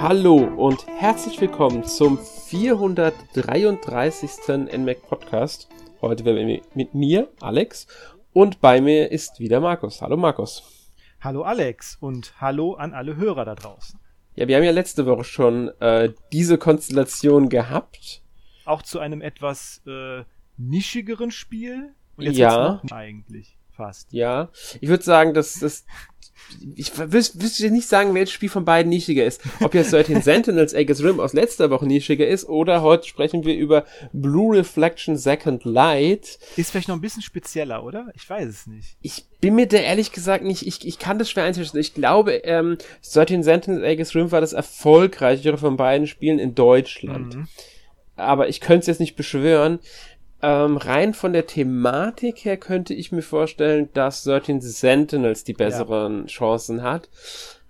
Hallo und herzlich willkommen zum 433. NMAC Podcast. Heute werden wir mit mir, Alex, und bei mir ist wieder Markus. Hallo Markus. Hallo Alex und hallo an alle Hörer da draußen. Ja, wir haben ja letzte Woche schon äh, diese Konstellation gehabt. Auch zu einem etwas äh, nischigeren Spiel. Und jetzt ja. Eigentlich fast. Ja, ich würde sagen, dass das ich wüsste nicht sagen, welches Spiel von beiden nischiger ist. Ob jetzt 13 Sentinels Aegis Rim aus letzter Woche nischiger ist oder heute sprechen wir über Blue Reflection Second Light. Ist vielleicht noch ein bisschen spezieller, oder? Ich weiß es nicht. Ich bin mir da ehrlich gesagt nicht, ich, ich kann das schwer einschätzen. Ich glaube, ähm, 13 Sentinels Aegis Rim war das erfolgreichere von beiden Spielen in Deutschland. Mhm. Aber ich könnte es jetzt nicht beschwören. Ähm, rein von der Thematik her könnte ich mir vorstellen, dass 13 Sentinels die besseren ja. Chancen hat.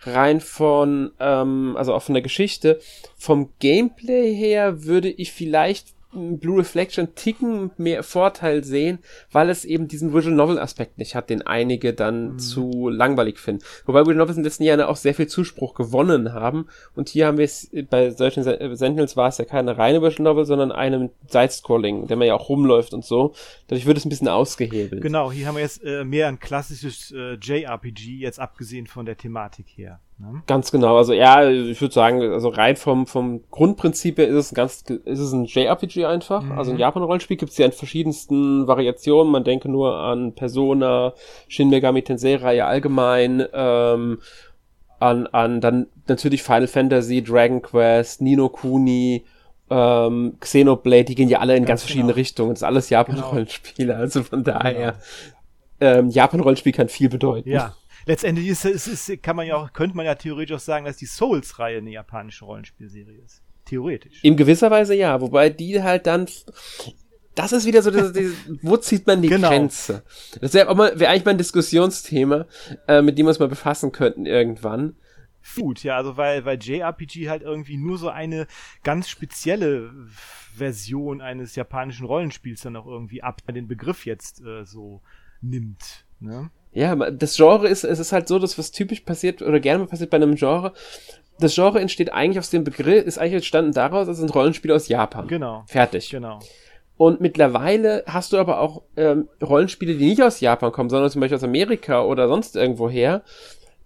Rein von, ähm, also auch von der Geschichte. Vom Gameplay her würde ich vielleicht Blue Reflection Ticken mehr Vorteil sehen, weil es eben diesen Visual Novel Aspekt nicht hat, den einige dann mhm. zu langweilig finden. Wobei Visual Novels in den letzten Jahren auch sehr viel Zuspruch gewonnen haben. Und hier haben wir es, bei solchen Sentinels war es ja keine reine Visual Novel, sondern einem Side-Scrolling, der man ja auch rumläuft und so. Dadurch wird es ein bisschen ausgehebelt. Genau, hier haben wir jetzt äh, mehr ein klassisches äh, JRPG, jetzt abgesehen von der Thematik her. Ne? Ganz genau. Also ja, ich würde sagen, also rein vom, vom Grundprinzip her ist es ein ganz, ist es ein JRPG einfach. Mhm. Also ein Japan-Rollenspiel gibt es ja in verschiedensten Variationen. Man denke nur an Persona, Shin Megami Tensei-Reihe allgemein, ähm, an, an dann natürlich Final Fantasy, Dragon Quest, Nino Kuni, ähm, Xenoblade, die gehen ja alle in ganz, ganz verschiedene genau. Richtungen. Das ist alles Japan-Rollenspiele, genau. also von daher. Genau. Ähm, Japan-Rollenspiel kann viel bedeuten. Ja, letztendlich ist, ist, ist, kann man ja auch, könnte man ja theoretisch auch sagen, dass die Souls-Reihe eine japanische Rollenspielserie ist. Theoretisch. In gewisser Weise ja, wobei die halt dann, das ist wieder so, das, das, wo zieht man die genau. Grenze? Das wäre wär eigentlich mal ein Diskussionsthema, äh, mit dem wir uns mal befassen könnten irgendwann. Gut, ja, also weil, weil JRPG halt irgendwie nur so eine ganz spezielle Version eines japanischen Rollenspiels dann auch irgendwie ab, den Begriff jetzt äh, so nimmt. Ne? Ja, das Genre ist, es ist halt so, dass was typisch passiert oder gerne mal passiert bei einem Genre. Das Genre entsteht eigentlich aus dem Begriff, ist eigentlich entstanden daraus, es sind Rollenspiele aus Japan. Genau. Fertig. Genau. Und mittlerweile hast du aber auch ähm, Rollenspiele, die nicht aus Japan kommen, sondern zum Beispiel aus Amerika oder sonst irgendwo her,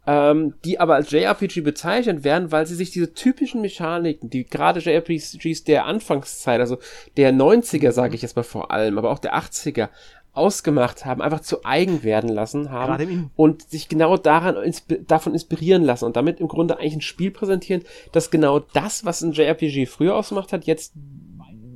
ähm, die aber als JRPG bezeichnet werden, weil sie sich diese typischen Mechaniken, die gerade JRPGs der Anfangszeit, also der 90er, sage ich jetzt mal vor allem, aber auch der 80er, ausgemacht haben, einfach zu eigen werden lassen haben und sich genau daran insp davon inspirieren lassen und damit im Grunde eigentlich ein Spiel präsentieren, das genau das, was ein JRPG früher ausgemacht hat, jetzt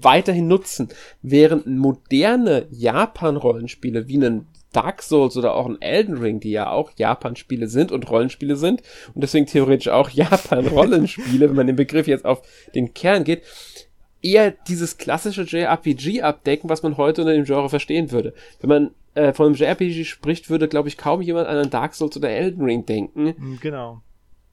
weiterhin nutzen, während moderne Japan-Rollenspiele wie ein Dark Souls oder auch ein Elden Ring, die ja auch Japan-Spiele sind und Rollenspiele sind und deswegen theoretisch auch Japan-Rollenspiele, wenn man den Begriff jetzt auf den Kern geht, eher dieses klassische JRPG abdecken, was man heute unter dem Genre verstehen würde. Wenn man äh, von einem JRPG spricht, würde, glaube ich, kaum jemand an einen Dark Souls oder Elden Ring denken. Hm, genau.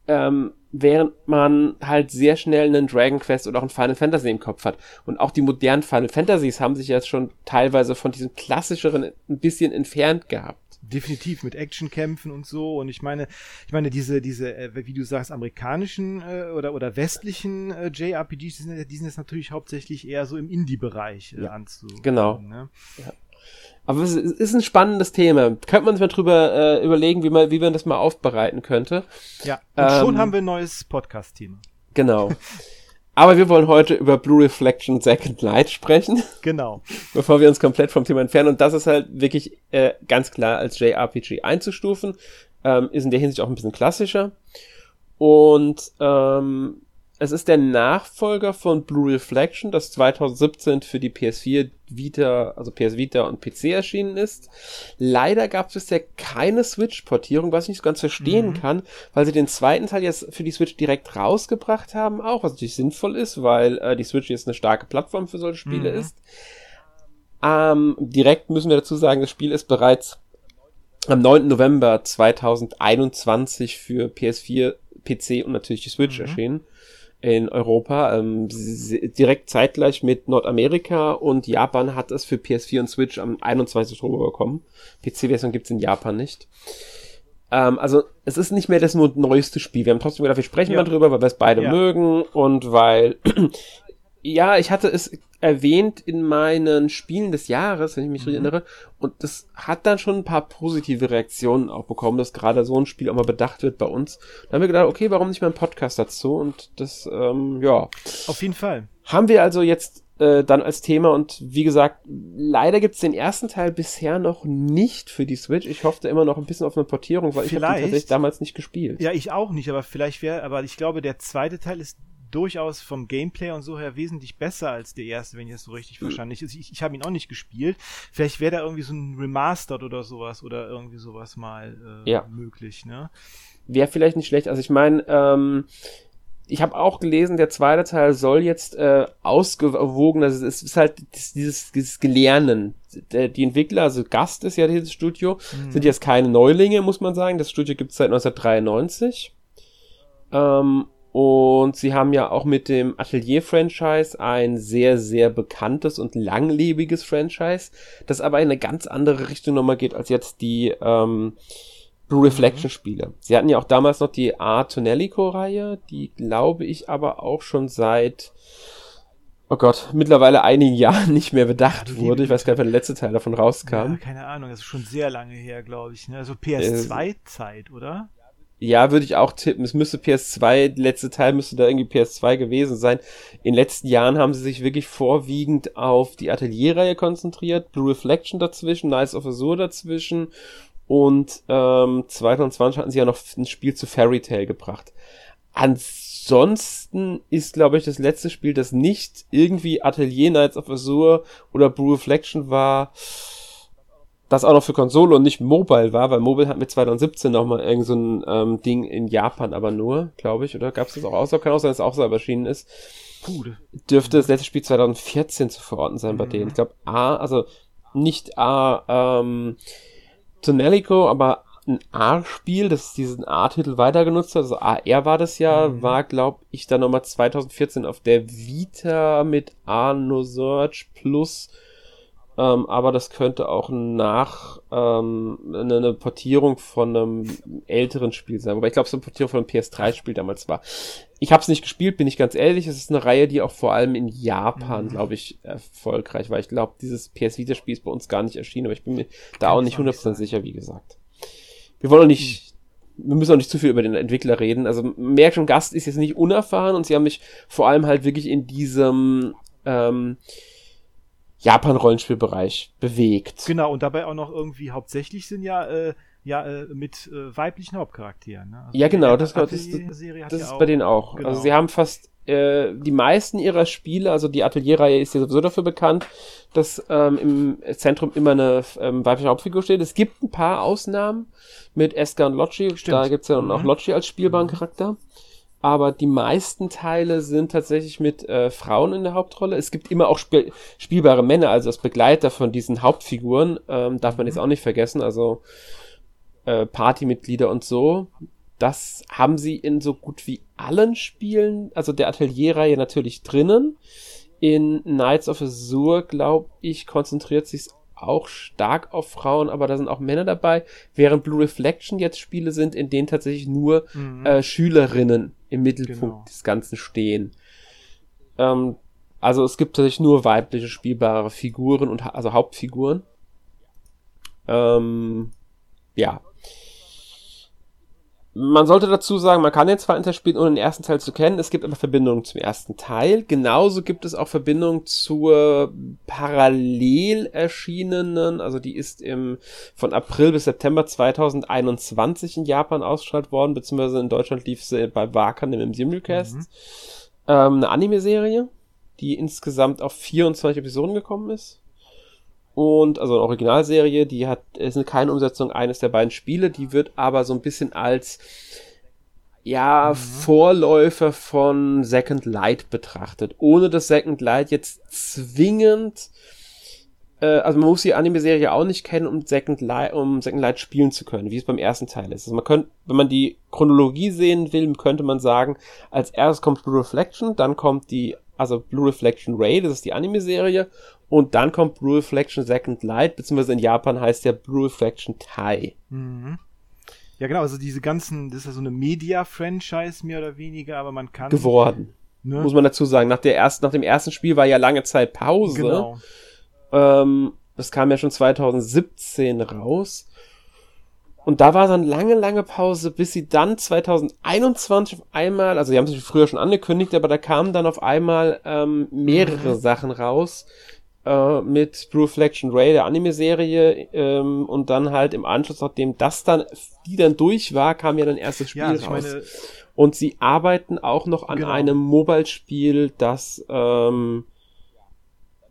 Ähm, während man halt sehr schnell einen Dragon Quest oder auch ein Final Fantasy im Kopf hat. Und auch die modernen Final Fantasies haben sich jetzt schon teilweise von diesem klassischeren ein bisschen entfernt gehabt definitiv mit Actionkämpfen und so. Und ich meine, ich meine, diese, diese, äh, wie du sagst, amerikanischen äh, oder, oder westlichen äh, JRPGs, die sind, die sind jetzt natürlich hauptsächlich eher so im Indie-Bereich äh, ja, anzu. Genau. Ne? Ja. Aber es ist ein spannendes Thema. Könnte man sich mal drüber äh, überlegen, wie man, wie man das mal aufbereiten könnte. Ja, und ähm, schon haben wir ein neues Podcast-Thema. Genau. Aber wir wollen heute über Blue Reflection Second Light sprechen. Genau. Bevor wir uns komplett vom Thema entfernen. Und das ist halt wirklich äh, ganz klar als JRPG einzustufen. Ähm, ist in der Hinsicht auch ein bisschen klassischer. Und ähm, es ist der Nachfolger von Blue Reflection, das 2017 für die PS4, Vita, also PS Vita und PC erschienen ist. Leider gab es bisher keine Switch-Portierung, was ich nicht so ganz verstehen mhm. kann, weil sie den zweiten Teil jetzt für die Switch direkt rausgebracht haben, auch, was natürlich sinnvoll ist, weil äh, die Switch jetzt eine starke Plattform für solche Spiele mhm. ist. Ähm, direkt müssen wir dazu sagen, das Spiel ist bereits am 9. November 2021 für PS4, PC und natürlich die Switch mhm. erschienen in Europa, ähm, direkt zeitgleich mit Nordamerika und Japan hat es für PS4 und Switch am 21. Oktober bekommen. PC-Version gibt's in Japan nicht. Ähm, also es ist nicht mehr das nur neueste Spiel. Wir haben trotzdem gedacht, wir sprechen Ja. mal drüber, weil wir es beide Ja. mögen und weil ja, ich hatte es erwähnt in meinen Spielen des Jahres, wenn ich mich Mhm. erinnere, und das hat dann schon ein paar positive Reaktionen auch bekommen, dass gerade so ein Spiel auch mal bedacht wird bei uns. Da haben wir gedacht, okay, warum nicht mal ein Podcast dazu? Und das, ähm, ja, Auf jeden Fall. haben wir also jetzt äh, dann als Thema und wie gesagt, leider gibt's den ersten Teil bisher noch nicht für die Switch. Ich hoffte immer noch ein bisschen auf eine Portierung, weil ich habe Vielleicht. tatsächlich damals nicht gespielt. Ja, ich auch nicht, aber vielleicht wäre, aber ich glaube, der zweite Teil ist durchaus vom Gameplay und so her wesentlich besser als der erste, wenn ich das so richtig verstanden habe. Ich, ich, ich habe ihn auch nicht gespielt. Vielleicht wäre da irgendwie so ein Remastered oder sowas oder irgendwie sowas mal äh, Ja. möglich, ne? Wäre vielleicht nicht schlecht. Also ich meine, ähm, ich habe auch gelesen, der zweite Teil soll jetzt äh, ausgewogen, also es ist halt dieses, dieses Gelernen. Die Entwickler, also Gast ist ja dieses Studio, Mhm. sind jetzt keine Neulinge, muss man sagen. Das Studio gibt es seit 1993. Ähm, und sie haben ja auch mit dem Atelier-Franchise ein sehr, sehr bekanntes und langlebiges Franchise, das aber in eine ganz andere Richtung nochmal geht als jetzt die ähm, Blue Reflection-Spiele. Sie hatten ja auch damals noch die Art Tonellico-Reihe, die glaube ich aber auch schon seit Oh Gott, mittlerweile einigen Jahren nicht mehr bedacht wurde. Ich weiß gar nicht, wann der letzte Teil davon rauskam. Ja, keine Ahnung, das ist schon sehr lange her, glaube ich. Ne? Also PS2-Zeit, oder? Ja, würde ich auch tippen. Es müsste PS2, der letzte Teil müsste da irgendwie PS2 gewesen sein. In den letzten Jahren haben sie sich wirklich vorwiegend auf die Atelierreihe konzentriert. Blue Reflection dazwischen, Nice of Azure dazwischen. Und ähm, 2020 hatten sie ja noch ein Spiel zu Fairy Tail gebracht. Ansonsten ist, glaube ich, das letzte Spiel, das nicht irgendwie Atelier Knights of Azure oder Blue Reflection war, das auch noch für Konsole und nicht Mobile war, weil Mobile hat mit 2017 noch mal irgend so ein ähm, Ding in Japan aber nur, glaube ich, oder gab es das auch außer? Kann auch sein, dass es auch selber erschienen ist. Puh, Dürfte das letzte Spiel 2014 zu verorten sein bei Mhm. denen. Ich glaube A, also nicht A, ähm, Tonellico, aber ein A-Spiel, das diesen A-Titel weiter genutzt hat, also AR war das ja, Mhm. war, glaube ich, dann nochmal 2014 auf der Vita mit A-No Search Plus ähm, aber das könnte auch nach ähm, eine, eine Portierung von einem älteren Spiel sein. Wobei ich glaube, es eine Portierung von einem PS3-Spiel damals war. Ich habe es nicht gespielt, bin ich ganz ehrlich. Es ist eine Reihe, die auch vor allem in Japan, Mhm. glaube ich, erfolgreich war. Ich glaube, dieses PS Vita-Spiel ist bei uns gar nicht erschienen, aber ich bin mir da Kann auch ich nicht auch nicht 100% sagen. sicher, wie gesagt. Wir wollen auch nicht, wir müssen auch nicht zu viel über den Entwickler reden. Also merkt schon, Gast ist jetzt nicht unerfahren und sie haben mich vor allem halt wirklich in diesem ähm, Japan-Rollenspielbereich bewegt. Genau, und dabei auch noch irgendwie hauptsächlich sind ja, äh, ja äh, mit äh, weiblichen Hauptcharakteren. Ne? Also Ja, genau, das- das- hat Das ja ist auch- bei denen auch. genau. Also sie haben fast äh, die meisten ihrer Spiele, also die Atelierreihe ist ja sowieso dafür bekannt, dass ähm, im Zentrum immer eine ähm, weibliche Hauptfigur steht. Es gibt ein paar Ausnahmen mit Eska und. Stimmt. Da gibt's ja dann auch Mhm. Locci als spielbaren Charakter. Aber die meisten Teile sind tatsächlich mit äh, Frauen in der Hauptrolle. Es gibt immer auch spiel spielbare Männer, also als Begleiter von diesen Hauptfiguren. Ähm, darf man Mhm. jetzt auch nicht vergessen. Also äh, Partymitglieder und so. Das haben sie in so gut wie allen Spielen, also der Atelierreihe natürlich drinnen. In Knights of Azure, glaube ich, konzentriert sich auch stark auf Frauen, aber da sind auch Männer dabei, während Blue Reflection jetzt Spiele sind, in denen tatsächlich nur Mhm. äh, Schülerinnen im Mittelpunkt Genau. des Ganzen stehen. Ähm, also es gibt tatsächlich nur weibliche spielbare Figuren und also Hauptfiguren. Ähm, ja. Man sollte dazu sagen, man kann den zweiten Teil spielen, ohne den ersten Teil zu kennen. Es gibt aber Verbindungen zum ersten Teil. Genauso gibt es auch Verbindungen zur parallel erschienenen, also die ist im, von April bis September 2021 in Japan ausgestrahlt worden, beziehungsweise in Deutschland lief sie bei Wakan im Simulcast. Mhm. Ähm, eine Anime-Serie, die insgesamt auf 24 Episoden gekommen ist. Und, also eine Originalserie, die hat, ist keine Umsetzung eines der beiden Spiele, die wird aber so ein bisschen als, ja, Mhm. Vorläufer von Second Light betrachtet. Ohne dass Second Light jetzt zwingend, äh, also man muss die Anime-Serie auch nicht kennen, um Second Light, um Second Light spielen zu können, wie es beim ersten Teil ist. Also man könnte, wenn man die Chronologie sehen will, könnte man sagen, als erstes kommt Blue Reflection, dann kommt die, also Blue Reflection Ray, das ist die Anime-Serie, und dann kommt Blue Reflection Second Light, beziehungsweise in Japan heißt der Blue Reflection Tai. Mhm. Ja, genau, also diese ganzen, das ist ja so eine Media-Franchise mehr oder weniger, aber man kann. Geworden. Ne? Muss man dazu sagen. Nach, der ersten, nach dem ersten Spiel war ja lange Zeit Pause. Genau. Ähm, das kam ja schon 2017 raus. Und da war dann lange, lange Pause, bis sie dann 2021 auf einmal, also sie haben sich früher schon angekündigt, aber da kamen dann auf einmal ähm, mehrere mhm. Sachen raus äh, mit Blue Reflection Ray, der Anime-Serie, ähm, und dann halt im Anschluss, nachdem das dann, die dann durch war, kam ja dann erstes Spiel ja, also raus. Meine, und sie arbeiten auch noch an genau. einem Mobile-Spiel, das ähm,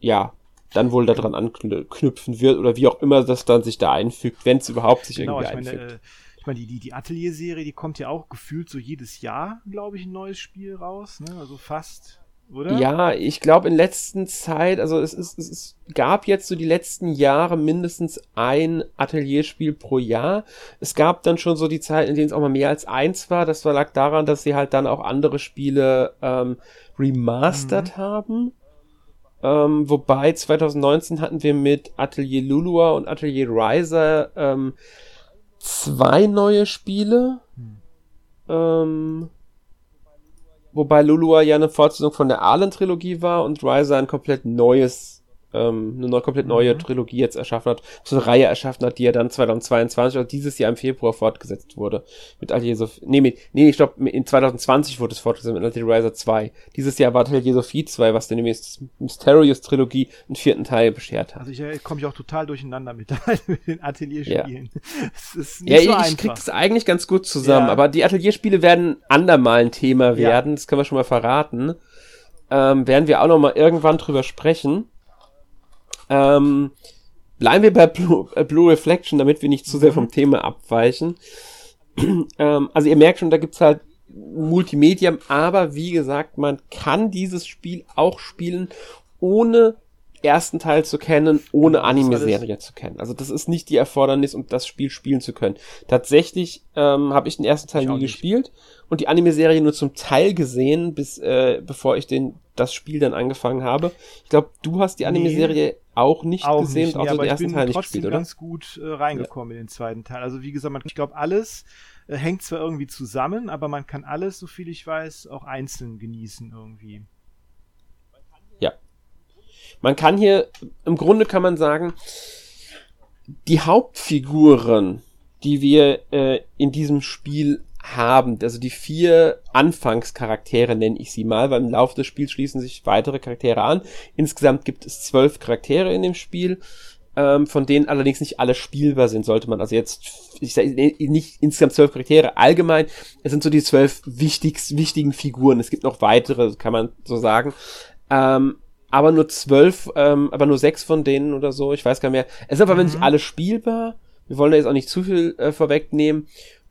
ja dann wohl daran anknüpfen wird oder wie auch immer das dann sich da einfügt, wenn es überhaupt sich genau, irgendwie ich meine, einfügt. Äh, ich meine, die, die, die Atelier-Serie, die kommt ja auch gefühlt so jedes Jahr, glaube ich, ein neues Spiel raus, ne? Also fast, oder? Ja, ich glaube in letzter Zeit, also es, ist, es, es gab jetzt so die letzten Jahre mindestens ein Atelierspiel pro Jahr. Es gab dann schon so die Zeit, in denen es auch mal mehr als eins war. Das lag daran, dass sie halt dann auch andere Spiele ähm, remastert mhm. haben. Ähm, wobei 2019 hatten wir mit Atelier Lulua und Atelier Riser ähm, zwei neue Spiele. Hm. Ähm, wobei Lulua ja eine Fortsetzung von der Arlen-Trilogie war und Riser ein komplett neues ähm, eine neue, komplett neue mhm. Trilogie jetzt erschaffen hat, so eine Reihe erschaffen hat, die ja dann 2022 oder dieses Jahr im Februar fortgesetzt wurde. Mit Atelier Sophie, nee, mit, nee, ich glaube, in 2020 wurde es fortgesetzt mit Atelier Riser 2. Dieses Jahr war Atelier Sophie 2, was der Mysterious Trilogie einen vierten Teil beschert hat. Also ich äh, komme ich auch total durcheinander mit, mit den Atelierspielen. Ja, ja so ich, einfach. ich krieg das eigentlich ganz gut zusammen, ja. aber die Atelierspiele werden andermal ein Thema werden, ja. das können wir schon mal verraten. Ähm, werden wir auch noch mal irgendwann drüber sprechen. Ähm, bleiben wir bei Blue, äh, Blue, Reflection, damit wir nicht zu sehr vom Thema abweichen. ähm, also ihr merkt schon, da gibt's halt Multimedia, aber wie gesagt, man kann dieses Spiel auch spielen, ohne ersten Teil zu kennen, ohne Anime-Serie zu kennen. Also das ist nicht die Erfordernis, um das Spiel spielen zu können. Tatsächlich ähm, habe ich den ersten Teil nie gespielt und die Anime-Serie nur zum Teil gesehen, bis äh, bevor ich den das Spiel dann angefangen habe. Ich glaube, du hast die Anime-Serie nee, auch nicht auch gesehen, nicht, nee, außer den ersten Teil nicht gespielt, oder? ganz gut äh, reingekommen ja. in den zweiten Teil. Also wie gesagt, man, ich glaube, alles äh, hängt zwar irgendwie zusammen, aber man kann alles, so viel ich weiß, auch einzeln genießen irgendwie. Man kann hier, im Grunde kann man sagen, die Hauptfiguren, die wir äh, in diesem Spiel haben, also die vier Anfangscharaktere nenne ich sie mal, weil im Laufe des Spiels schließen sich weitere Charaktere an. Insgesamt gibt es zwölf Charaktere in dem Spiel, ähm, von denen allerdings nicht alle spielbar sind, sollte man also jetzt, ich sage nicht insgesamt zwölf Charaktere, allgemein, es sind so die zwölf wichtigst, wichtigen Figuren. Es gibt noch weitere, kann man so sagen. Ähm, aber nur zwölf, ähm, aber nur sechs von denen oder so, ich weiß gar nicht mehr. Es sind aber mhm. nicht alle spielbar. Wir wollen da jetzt auch nicht zu viel äh, vorwegnehmen.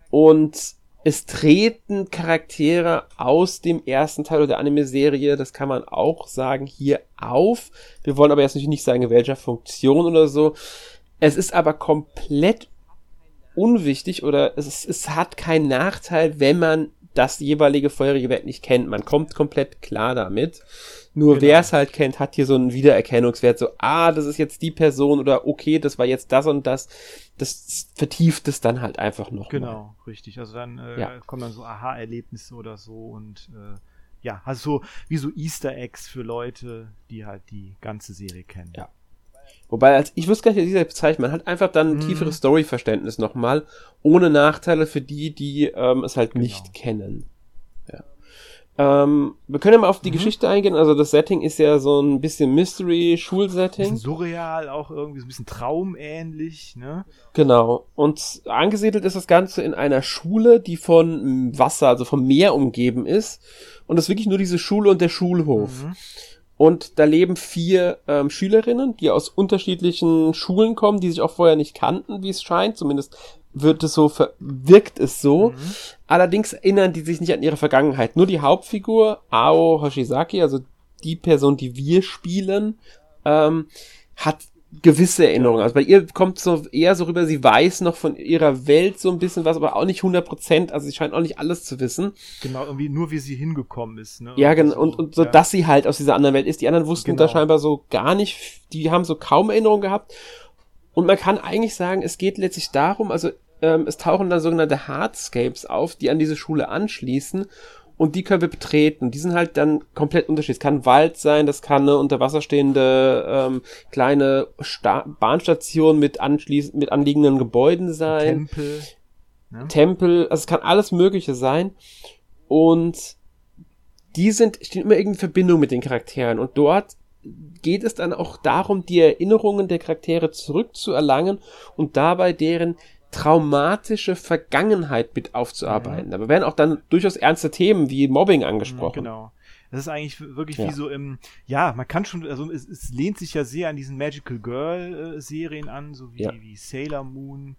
Und es treten Charaktere aus dem ersten Teil der Anime-Serie, das kann man auch sagen, hier auf. Wir wollen aber jetzt natürlich nicht sagen, in welcher Funktion oder so. Es ist aber komplett unwichtig oder es, es hat keinen Nachteil, wenn man das jeweilige Wert nicht kennt. Man kommt komplett klar damit. Nur genau. wer es halt kennt, hat hier so einen Wiedererkennungswert, so, ah, das ist jetzt die Person oder okay, das war jetzt das und das. Das vertieft es dann halt einfach noch. Genau, mal. richtig. Also dann äh, ja. kommen dann so Aha-Erlebnisse oder so und äh, ja, also so wie so Easter Eggs für Leute, die halt die ganze Serie kennen. Ja. Wobei, als ich wüsste gar nicht, wie dieser bezeichnet, man hat einfach dann ein mm. tieferes Story-Verständnis nochmal, ohne Nachteile für die, die ähm, es halt genau. nicht kennen. Ähm, wir können ja mal auf die mhm. Geschichte eingehen. Also das Setting ist ja so ein bisschen Mystery-Schulsetting. Bisschen surreal, auch irgendwie so ein bisschen traumähnlich, ne? Genau. Und angesiedelt ist das Ganze in einer Schule, die von Wasser, also vom Meer umgeben ist. Und das ist wirklich nur diese Schule und der Schulhof. Mhm. Und da leben vier ähm, Schülerinnen, die aus unterschiedlichen Schulen kommen, die sich auch vorher nicht kannten, wie es scheint. Zumindest wird es so, wirkt es so. Mhm. Allerdings erinnern die sich nicht an ihre Vergangenheit. Nur die Hauptfigur, Ao Hoshizaki, also die Person, die wir spielen, ähm, hat gewisse Erinnerungen. Also bei ihr kommt so eher so rüber, sie weiß noch von ihrer Welt so ein bisschen was, aber auch nicht 100 Prozent. Also sie scheint auch nicht alles zu wissen. Genau, irgendwie nur wie sie hingekommen ist. Ne? Ja, genau. Und, und so, ja. dass sie halt aus dieser anderen Welt ist. Die anderen wussten genau. da scheinbar so gar nicht, die haben so kaum Erinnerungen gehabt. Und man kann eigentlich sagen, es geht letztlich darum, also ähm, es tauchen dann sogenannte Hardscapes auf, die an diese Schule anschließen und die können wir betreten. Die sind halt dann komplett unterschiedlich. Es kann Wald sein, das kann eine unter Wasser stehende ähm, kleine Sta Bahnstation mit, anschließend, mit anliegenden Gebäuden sein. Tempel. Ne? Tempel, also es kann alles Mögliche sein. Und die sind, stehen immer irgendwie in Verbindung mit den Charakteren. Und dort geht es dann auch darum, die Erinnerungen der Charaktere zurückzuerlangen und dabei deren traumatische Vergangenheit mit aufzuarbeiten. Mhm. Da werden auch dann durchaus ernste Themen wie Mobbing angesprochen. Genau. Das ist eigentlich wirklich ja. wie so im, ja, man kann schon, also es, es lehnt sich ja sehr an diesen Magical Girl äh, Serien an, so wie, ja. wie Sailor Moon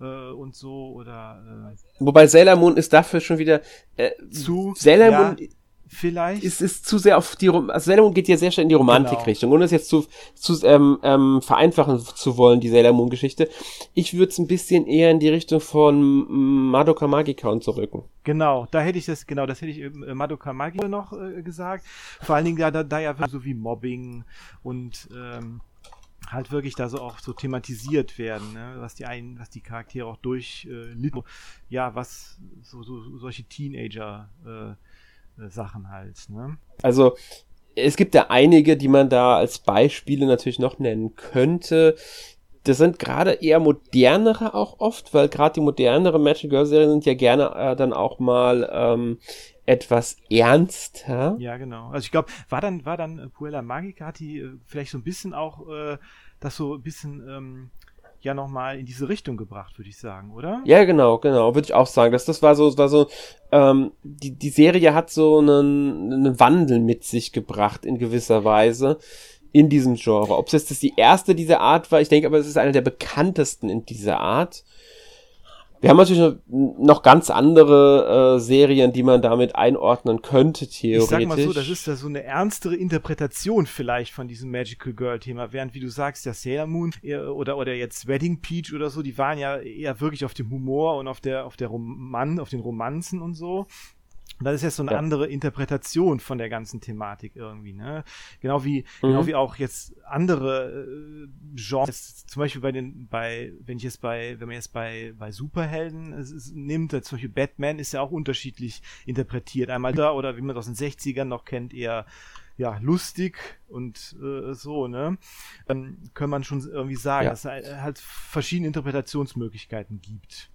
äh, und so oder. Äh, Wobei Sailor Moon ist dafür schon wieder äh, zu Sailor ja, Moon Vielleicht. Es ist zu sehr auf die, also Sailor Moon geht ja sehr schnell in die Romantikrichtung, genau. ohne es jetzt zu, zu ähm, ähm, vereinfachen zu wollen, die Sailor Moon Geschichte. Ich würde es ein bisschen eher in die Richtung von Madoka Magica und zurücken. Genau, da hätte ich das, genau, das hätte ich äh, Madoka Magica noch äh, gesagt. Vor allen Dingen da, da, da ja so wie Mobbing und, ähm, halt wirklich da so auch so thematisiert werden, ne? was die einen, was die Charaktere auch durch äh, ja, was so, so solche Teenager äh, Sachen halt. Ne? Also es gibt ja einige, die man da als Beispiele natürlich noch nennen könnte. Das sind gerade eher modernere auch oft, weil gerade die modernere Magic Girl Serien sind ja gerne äh, dann auch mal ähm, etwas ernster. Ja, genau. Also ich glaube, war dann war dann Puella Magica hat die äh, vielleicht so ein bisschen auch äh, das so ein bisschen ähm, ja nochmal in diese Richtung gebracht, würde ich sagen, oder? Ja, genau, genau, würde ich auch sagen. Das, das war so, war so, ähm, die, die Serie hat so einen, einen Wandel mit sich gebracht in gewisser Weise in diesem Genre. Ob es jetzt die erste dieser Art war, ich denke aber, es ist eine der bekanntesten in dieser Art. Wir haben natürlich noch ganz andere äh, Serien, die man damit einordnen könnte, theoretisch. Ich sag mal so, das ist ja so eine ernstere Interpretation vielleicht von diesem Magical Girl-Thema, während, wie du sagst, der Sailor Moon oder, oder jetzt Wedding Peach oder so, die waren ja eher wirklich auf dem Humor und auf der, auf der Roman, auf den Romanzen und so. Das ist jetzt so eine ja. andere Interpretation von der ganzen Thematik irgendwie, ne? Genau wie, mhm. genau wie auch jetzt andere äh, Genres, zum Beispiel bei den, bei, wenn ich jetzt bei, wenn man jetzt bei, bei Superhelden es, es nimmt, zum Beispiel Batman ist ja auch unterschiedlich interpretiert. Einmal da oder wie man das aus den 60ern noch kennt, eher ja, lustig und äh, so, ne? Dann kann man schon irgendwie sagen, ja. dass es halt verschiedene Interpretationsmöglichkeiten gibt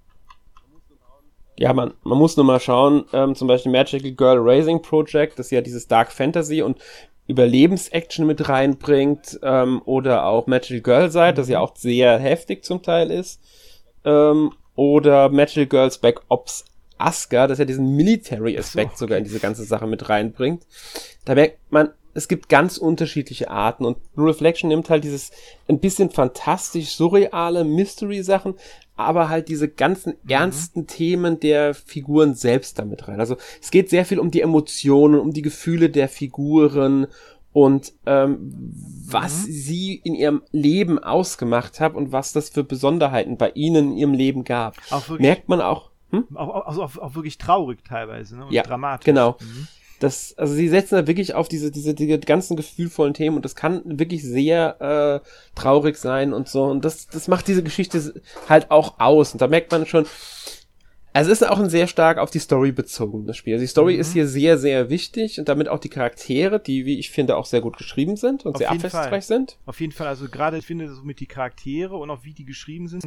ja, man, man muss nur mal schauen, ähm, zum Beispiel Magical Girl Racing Project, das ja dieses Dark Fantasy und Überlebensaction mit reinbringt, ähm, oder auch Magical Girl Side, das ja auch sehr heftig zum Teil ist, ähm, oder Magical Girls Back Ops Asuka, das ja diesen Military-Aspekt so. sogar in diese ganze Sache mit reinbringt. Da merkt man, es gibt ganz unterschiedliche Arten und Blue Reflection nimmt halt dieses ein bisschen fantastisch surreale Mystery-Sachen, aber halt diese ganzen mhm. ernsten Themen der Figuren selbst damit rein. Also es geht sehr viel um die Emotionen, um die Gefühle der Figuren und ähm, was mhm. sie in ihrem Leben ausgemacht hat und was das für Besonderheiten bei ihnen in ihrem Leben gab. Merkt man auch. Hm? Auch, also auch, auch wirklich traurig teilweise ne? und ja, dramatisch. Genau. Mhm das, also sie setzen da wirklich auf diese, diese, diese ganzen gefühlvollen Themen und das kann wirklich sehr äh, traurig sein und so. Und das, das macht diese Geschichte halt auch aus. Und da merkt man schon, es ist auch ein sehr stark auf die Story bezogenes Spiel. Also die Story mhm. ist hier sehr, sehr wichtig und damit auch die Charaktere, die, wie ich finde, auch sehr gut geschrieben sind und auf sehr abwechslungsreich sind. Auf jeden Fall, also gerade ich finde, so mit die Charaktere und auch wie die geschrieben sind,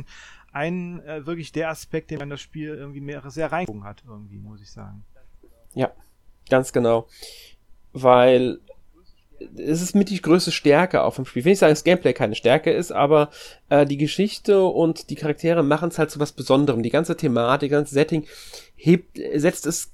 ein äh, wirklich der Aspekt, den man das Spiel irgendwie mehr, sehr reingezogen hat, irgendwie, muss ich sagen. Ja, Ganz genau. Weil es ist mit die größte Stärke auf dem Spiel. Ich will nicht sagen, dass Gameplay keine Stärke ist, aber äh, die Geschichte und die Charaktere machen es halt zu was Besonderem. Die ganze Thematik, das ganze Setting hebt, setzt es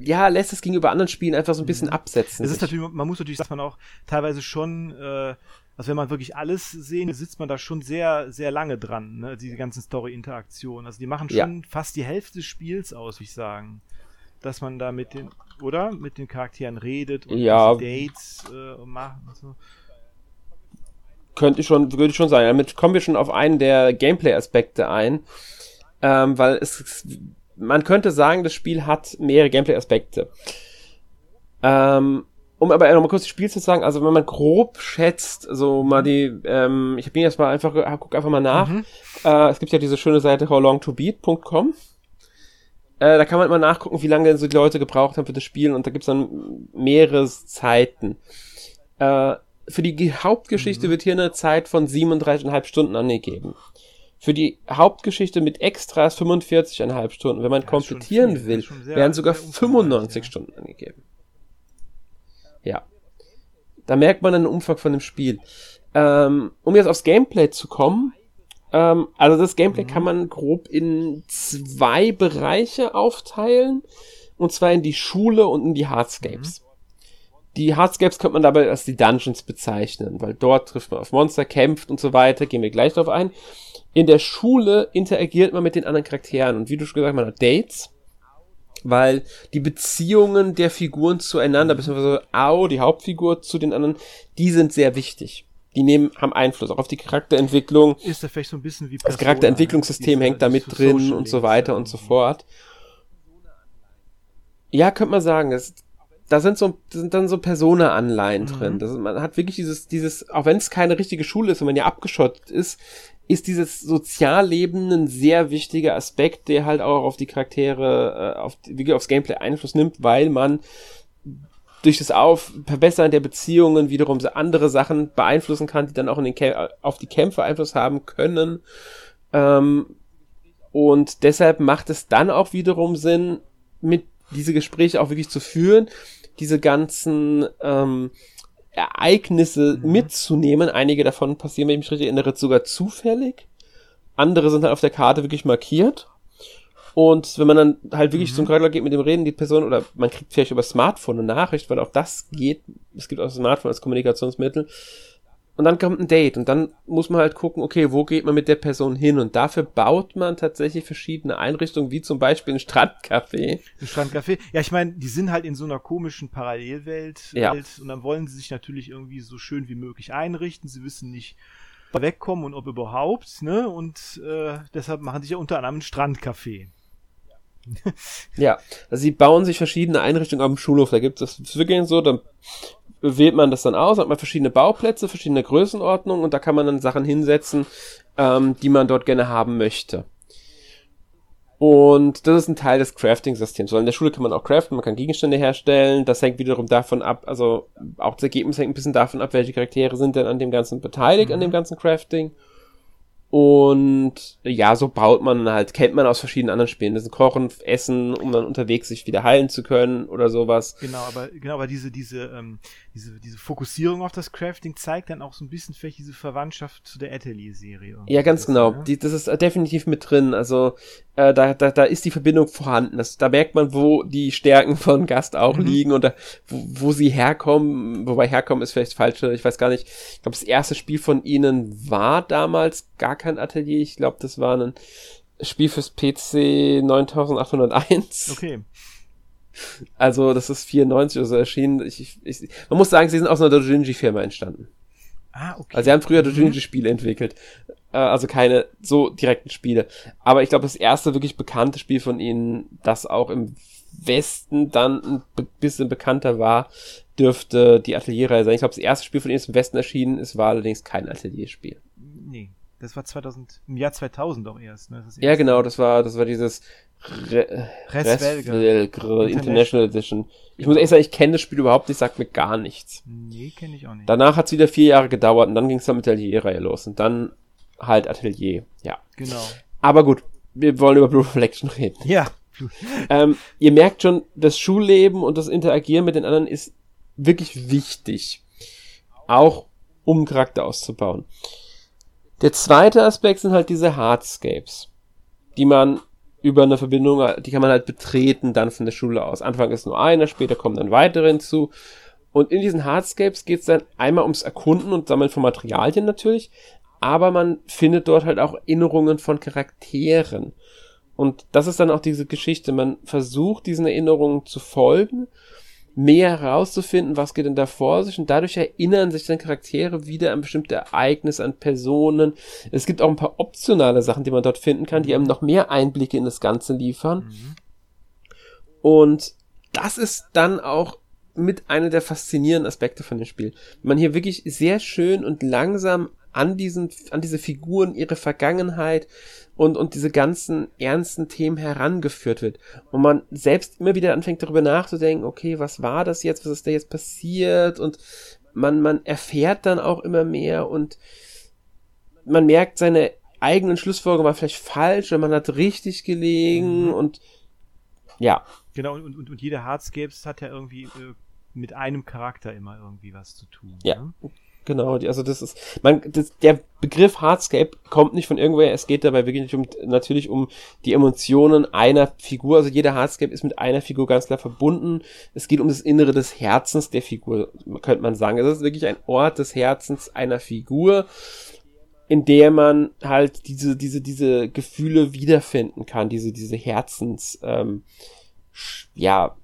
ja, lässt es gegenüber anderen Spielen einfach so ein bisschen mhm. absetzen. Es ist natürlich, man muss natürlich, dass man auch teilweise schon, äh, also wenn man wirklich alles sehen, sitzt man da schon sehr, sehr lange dran, ne, diese ganzen Story-Interaktionen. Also die machen schon ja. fast die Hälfte des Spiels aus, würde ich sagen. Dass man da mit den, oder? Mit den Charakteren redet und ja. Dates äh, macht und so. Könnte ich schon, würde schon sagen. Damit kommen wir schon auf einen der Gameplay-Aspekte ein. Ähm, weil es, man könnte sagen, das Spiel hat mehrere Gameplay-Aspekte. Ähm, um aber noch mal kurz das Spiel zu sagen, also wenn man grob schätzt, so mal die, ähm, ich bin jetzt mal einfach, guck einfach mal nach. Mhm. Äh, es gibt ja diese schöne Seite howlongtobeat.com. Äh, da kann man immer nachgucken, wie lange so die Leute gebraucht haben für das Spiel und da gibt's dann mehrere Zeiten. Äh, für die Hauptgeschichte mhm. wird hier eine Zeit von 37,5 Stunden angegeben. Für die Hauptgeschichte mit Extras 45,5 Stunden. Wenn man ja, komplettieren will, sehr, werden sogar 95 ja. Stunden angegeben. Ja. Da merkt man einen Umfang von dem Spiel. Ähm, um jetzt aufs Gameplay zu kommen, ähm, also das Gameplay mhm. kann man grob in zwei Bereiche aufteilen. Und zwar in die Schule und in die Hardscapes. Mhm. Die Hardscapes könnte man dabei als die Dungeons bezeichnen, weil dort trifft man auf Monster, kämpft und so weiter, gehen wir gleich drauf ein. In der Schule interagiert man mit den anderen Charakteren und wie du schon gesagt hast, man hat Dates weil die Beziehungen der Figuren zueinander, beziehungsweise Ao, die Hauptfigur, zu den anderen, die sind sehr wichtig. Die nehmen, haben Einfluss auch auf die Charakterentwicklung. Ist da vielleicht so ein bisschen wie Persona, Das Charakterentwicklungssystem hängt da mit drin und so weiter und so fort. Ja, könnte man sagen, das, da sind so, da sind dann so Persona-Anleihen mhm. drin. Das, man hat wirklich dieses, dieses, auch wenn es keine richtige Schule ist und man ja abgeschottet ist, ist dieses Sozialleben ein sehr wichtiger Aspekt, der halt auch auf die Charaktere, äh, auf, wie aufs Gameplay Einfluss nimmt, weil man durch das auf Verbessern der Beziehungen wiederum so andere Sachen beeinflussen kann, die dann auch in den Kämp auf die Kämpfe Einfluss haben können. Ähm, und deshalb macht es dann auch wiederum Sinn, mit diese Gespräche auch wirklich zu führen, diese ganzen ähm, Ereignisse mhm. mitzunehmen. Einige davon passieren, wenn ich mich richtig erinnere, sogar zufällig. Andere sind halt auf der Karte wirklich markiert. Und wenn man dann halt wirklich mhm. zum Charakter geht mit dem Reden, die Person, oder man kriegt vielleicht über Smartphone eine Nachricht, weil auch das geht. Es gibt auch Smartphone als Kommunikationsmittel. Und dann kommt ein Date und dann muss man halt gucken, okay, wo geht man mit der Person hin? Und dafür baut man tatsächlich verschiedene Einrichtungen, wie zum Beispiel ein Strandcafé. Ein Strandcafé. Ja, ich meine, die sind halt in so einer komischen Parallelwelt ja. und dann wollen sie sich natürlich irgendwie so schön wie möglich einrichten. Sie wissen nicht, wegkommen und ob überhaupt, ne? Und äh, deshalb machen sie ja unter anderem ein Strandcafé. ja, also sie bauen sich verschiedene Einrichtungen auf dem Schulhof. Da gibt es wirklich so, dann wählt man das dann aus, hat man verschiedene Bauplätze, verschiedene Größenordnungen und da kann man dann Sachen hinsetzen, ähm, die man dort gerne haben möchte. Und das ist ein Teil des Crafting-Systems. Weil in der Schule kann man auch craften, man kann Gegenstände herstellen. Das hängt wiederum davon ab, also auch das Ergebnis hängt ein bisschen davon ab, welche Charaktere sind denn an dem Ganzen beteiligt, mhm. an dem ganzen Crafting. Und ja, so baut man halt, kennt man aus verschiedenen anderen Spielen. Das ist Kochen, Essen, um dann unterwegs sich wieder heilen zu können oder sowas. Genau, aber genau, aber diese, diese, ähm, diese, diese Fokussierung auf das Crafting zeigt dann auch so ein bisschen vielleicht diese Verwandtschaft zu der Atelier-Serie. Ja, ganz genau. Ne? Die, das ist definitiv mit drin. Also äh, da, da, da ist die Verbindung vorhanden. Das, da merkt man, wo die Stärken von Gast auch mhm. liegen und da, wo, wo sie herkommen. Wobei herkommen ist vielleicht falsch. Ich weiß gar nicht. Ich glaube, das erste Spiel von ihnen war damals gar kein Atelier. Ich glaube, das war ein Spiel fürs PC 9801. Okay. Also, das ist 94 oder so erschienen. Ich, ich, man muss sagen, sie sind aus einer Dojinji-Firma entstanden. Ah, okay. Also, sie haben früher mhm. Dojinji-Spiele entwickelt. Äh, also keine so direkten Spiele. Aber ich glaube, das erste wirklich bekannte Spiel von ihnen, das auch im Westen dann ein bisschen bekannter war, dürfte die Atelierreihe sein. Ich glaube, das erste Spiel von ihnen ist im Westen erschienen, es war allerdings kein Atelierspiel. Das war 2000, im Jahr 2000 auch erst, ne? ja, genau, das war, das war dieses Re Resvelgre International Edition. Ich muss ehrlich sagen, ich kenne das Spiel überhaupt nicht, sagt mir gar nichts. Nee, kenne ich auch nicht. Danach hat es wieder vier Jahre gedauert und dann ging es dann mit der Atelier-Reihe los und dann halt Atelier, ja. Genau. Aber gut, wir wollen über Blue Reflection reden. Ja. ähm, ihr merkt schon, das Schulleben und das Interagieren mit den anderen ist wirklich wichtig. Auch um Charakter auszubauen. Der zweite Aspekt sind halt diese Hardscapes, die man über eine Verbindung, die kann man halt betreten dann von der Schule aus. Anfang ist nur einer, später kommen dann weitere hinzu. Und in diesen Hardscapes geht es dann einmal ums Erkunden und Sammeln von Materialien natürlich, aber man findet dort halt auch Erinnerungen von Charakteren. Und das ist dann auch diese Geschichte. Man versucht diesen Erinnerungen zu folgen mehr herauszufinden, was geht denn da vor sich und dadurch erinnern sich dann Charaktere wieder an bestimmte Ereignisse, an Personen. Es gibt auch ein paar optionale Sachen, die man dort finden kann, die einem noch mehr Einblicke in das Ganze liefern. Mhm. Und das ist dann auch mit einer der faszinierenden Aspekte von dem Spiel. Man hier wirklich sehr schön und langsam an diesen, an diese Figuren, ihre Vergangenheit und, und diese ganzen ernsten Themen herangeführt wird. Und man selbst immer wieder anfängt darüber nachzudenken, okay, was war das jetzt, was ist da jetzt passiert? Und man, man erfährt dann auch immer mehr und man merkt seine eigenen Schlussfolgerungen war vielleicht falsch oder man hat richtig gelegen mhm. und ja. Genau, und, und, und jede Hardscapes hat ja irgendwie äh, mit einem Charakter immer irgendwie was zu tun. Ja. Ne? Genau, also das ist, man, das, der Begriff Hardscape kommt nicht von irgendwoher, es geht dabei wirklich um, natürlich um die Emotionen einer Figur, also jeder Hardscape ist mit einer Figur ganz klar verbunden, es geht um das Innere des Herzens der Figur, könnte man sagen, es ist wirklich ein Ort des Herzens einer Figur, in der man halt diese, diese, diese Gefühle wiederfinden kann, diese, diese Herzens, ähm, ja,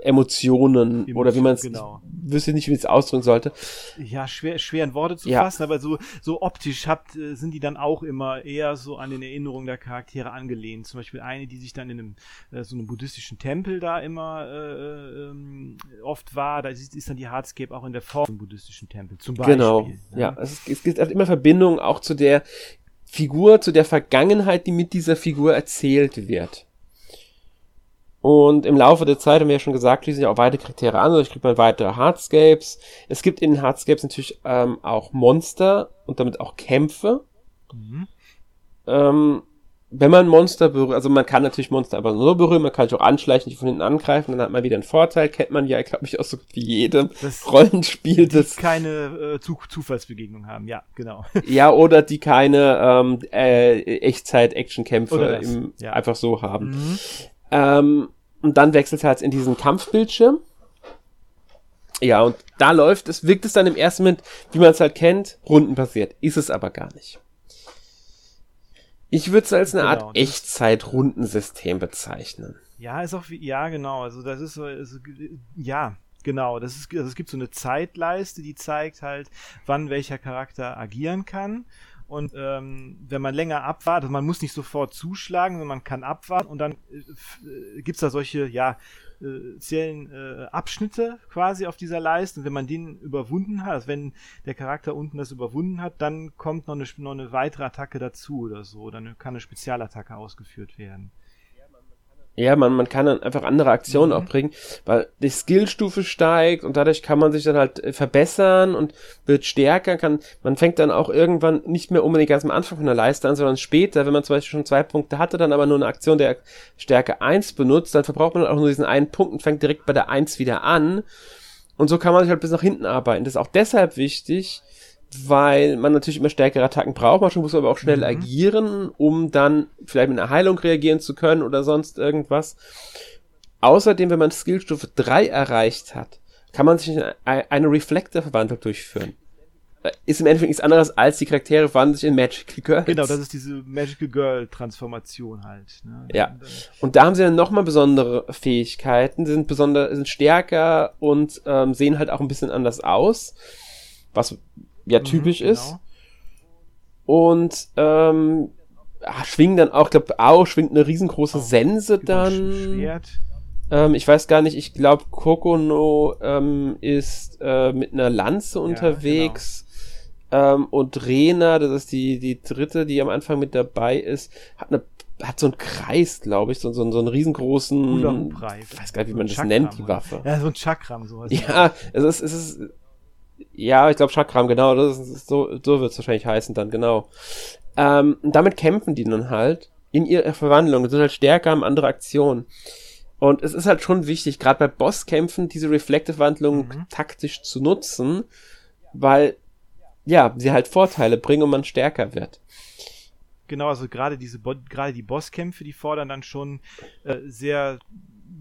Emotionen Emotion, oder wie man es genau. wüsste nicht, wie es ausdrücken sollte. Ja, schwer, schwer in Worte zu ja. fassen, aber so, so optisch habt, äh, sind die dann auch immer eher so an den Erinnerungen der Charaktere angelehnt. Zum Beispiel eine, die sich dann in einem äh, so einem buddhistischen Tempel da immer äh, ähm, oft war, da ist, ist, dann die Hardscape auch in der Form im buddhistischen Tempel. Zum Beispiel. Genau, ja. ja. Es, es gibt immer Verbindungen auch zu der Figur, zu der Vergangenheit, die mit dieser Figur erzählt wird. Und im Laufe der Zeit haben wir ja schon gesagt, schließen sich auch weitere Charaktere an, dadurch kriegt man weitere Hardscapes. Es gibt in den Hardscapes natürlich ähm, auch Monster und damit auch Kämpfe. Mhm. Ähm, wenn man Monster berührt, also man kann natürlich Monster aber nur berühren, man kann sich auch anschleichen, die von hinten angreifen, dann hat man wieder einen Vorteil, kennt man ja, glaube ich, aus so wie jedem das Rollenspiel. Die das keine äh, Zu Zufallsbegegnung haben, ja, genau. Ja, oder die keine ähm, äh, Echtzeit-Action-Kämpfe ja. einfach so haben. Mhm. Ähm, und dann wechselt es halt in diesen Kampfbildschirm. Ja, und da läuft es, wirkt es dann im ersten Moment, wie man es halt kennt, rundenbasiert. Ist es aber gar nicht. Ich würde es als eine genau, Art Echtzeit-Rundensystem bezeichnen. Ja, ist auch wie, ja, genau. Also das ist so, also, ja, genau. Das ist, also es gibt so eine Zeitleiste, die zeigt halt, wann welcher Charakter agieren kann. Und ähm, wenn man länger abwartet, man muss nicht sofort zuschlagen, sondern man kann abwarten und dann äh, gibt's da solche, ja, äh, zählen äh, Abschnitte quasi auf dieser Leiste. Und wenn man den überwunden hat, also wenn der Charakter unten das überwunden hat, dann kommt noch eine, noch eine weitere Attacke dazu oder so. Dann kann eine Spezialattacke ausgeführt werden. Ja, man, man kann dann einfach andere Aktionen mhm. auch bringen, weil die Skillstufe steigt und dadurch kann man sich dann halt äh, verbessern und wird stärker, kann, man fängt dann auch irgendwann nicht mehr unbedingt ganz am Anfang von der Leiste an, sondern später, wenn man zum Beispiel schon zwei Punkte hatte, dann aber nur eine Aktion der Stärke 1 benutzt, dann verbraucht man auch nur diesen einen Punkt und fängt direkt bei der 1 wieder an. Und so kann man sich halt bis nach hinten arbeiten. Das ist auch deshalb wichtig, weil man natürlich immer stärkere Attacken braucht. Man muss aber auch schnell mhm. agieren, um dann vielleicht mit einer Heilung reagieren zu können oder sonst irgendwas. Außerdem, wenn man Skillstufe 3 erreicht hat, kann man sich eine Reflektor-Verwandlung durchführen. Äh, ist im Endeffekt nichts anderes als die Charaktere verwandeln sich in Magical Girls. Genau, das ist diese Magical Girl-Transformation halt. Ne? Ja. Und da haben sie dann nochmal besondere Fähigkeiten, sind besonders, sind stärker und ähm, sehen halt auch ein bisschen anders aus. Was ja mhm, typisch mhm, genau. ist. Und ähm, ach, schwingen dann auch, glaube auch schwingt eine riesengroße oh, Sense dann. Schwert. Ähm, ich weiß gar nicht, ich glaube Kokono ähm, ist äh, mit einer Lanze unterwegs. Ja, genau. ähm, und Rena, das ist die, die dritte, die am Anfang mit dabei ist, hat eine hat so einen Kreis, glaube ich, so, so, so einen riesengroßen, ich weiß gar nicht, wie man das Chakram, nennt, die Waffe. Ja, so ein Chakram, sowas. Ja, es ist, es ist ja, ich glaube Chakram, genau, das ist, so, so wird es wahrscheinlich heißen dann, genau. Ähm, und damit kämpfen die dann halt in ihrer Verwandlung, sind halt stärker, haben andere Aktionen. Und es ist halt schon wichtig, gerade bei Bosskämpfen, diese Reflective-Wandlung mhm. taktisch zu nutzen, weil, ja, sie halt Vorteile bringen und man stärker wird. Genau, also gerade diese, gerade die Bosskämpfe, die fordern dann schon äh, sehr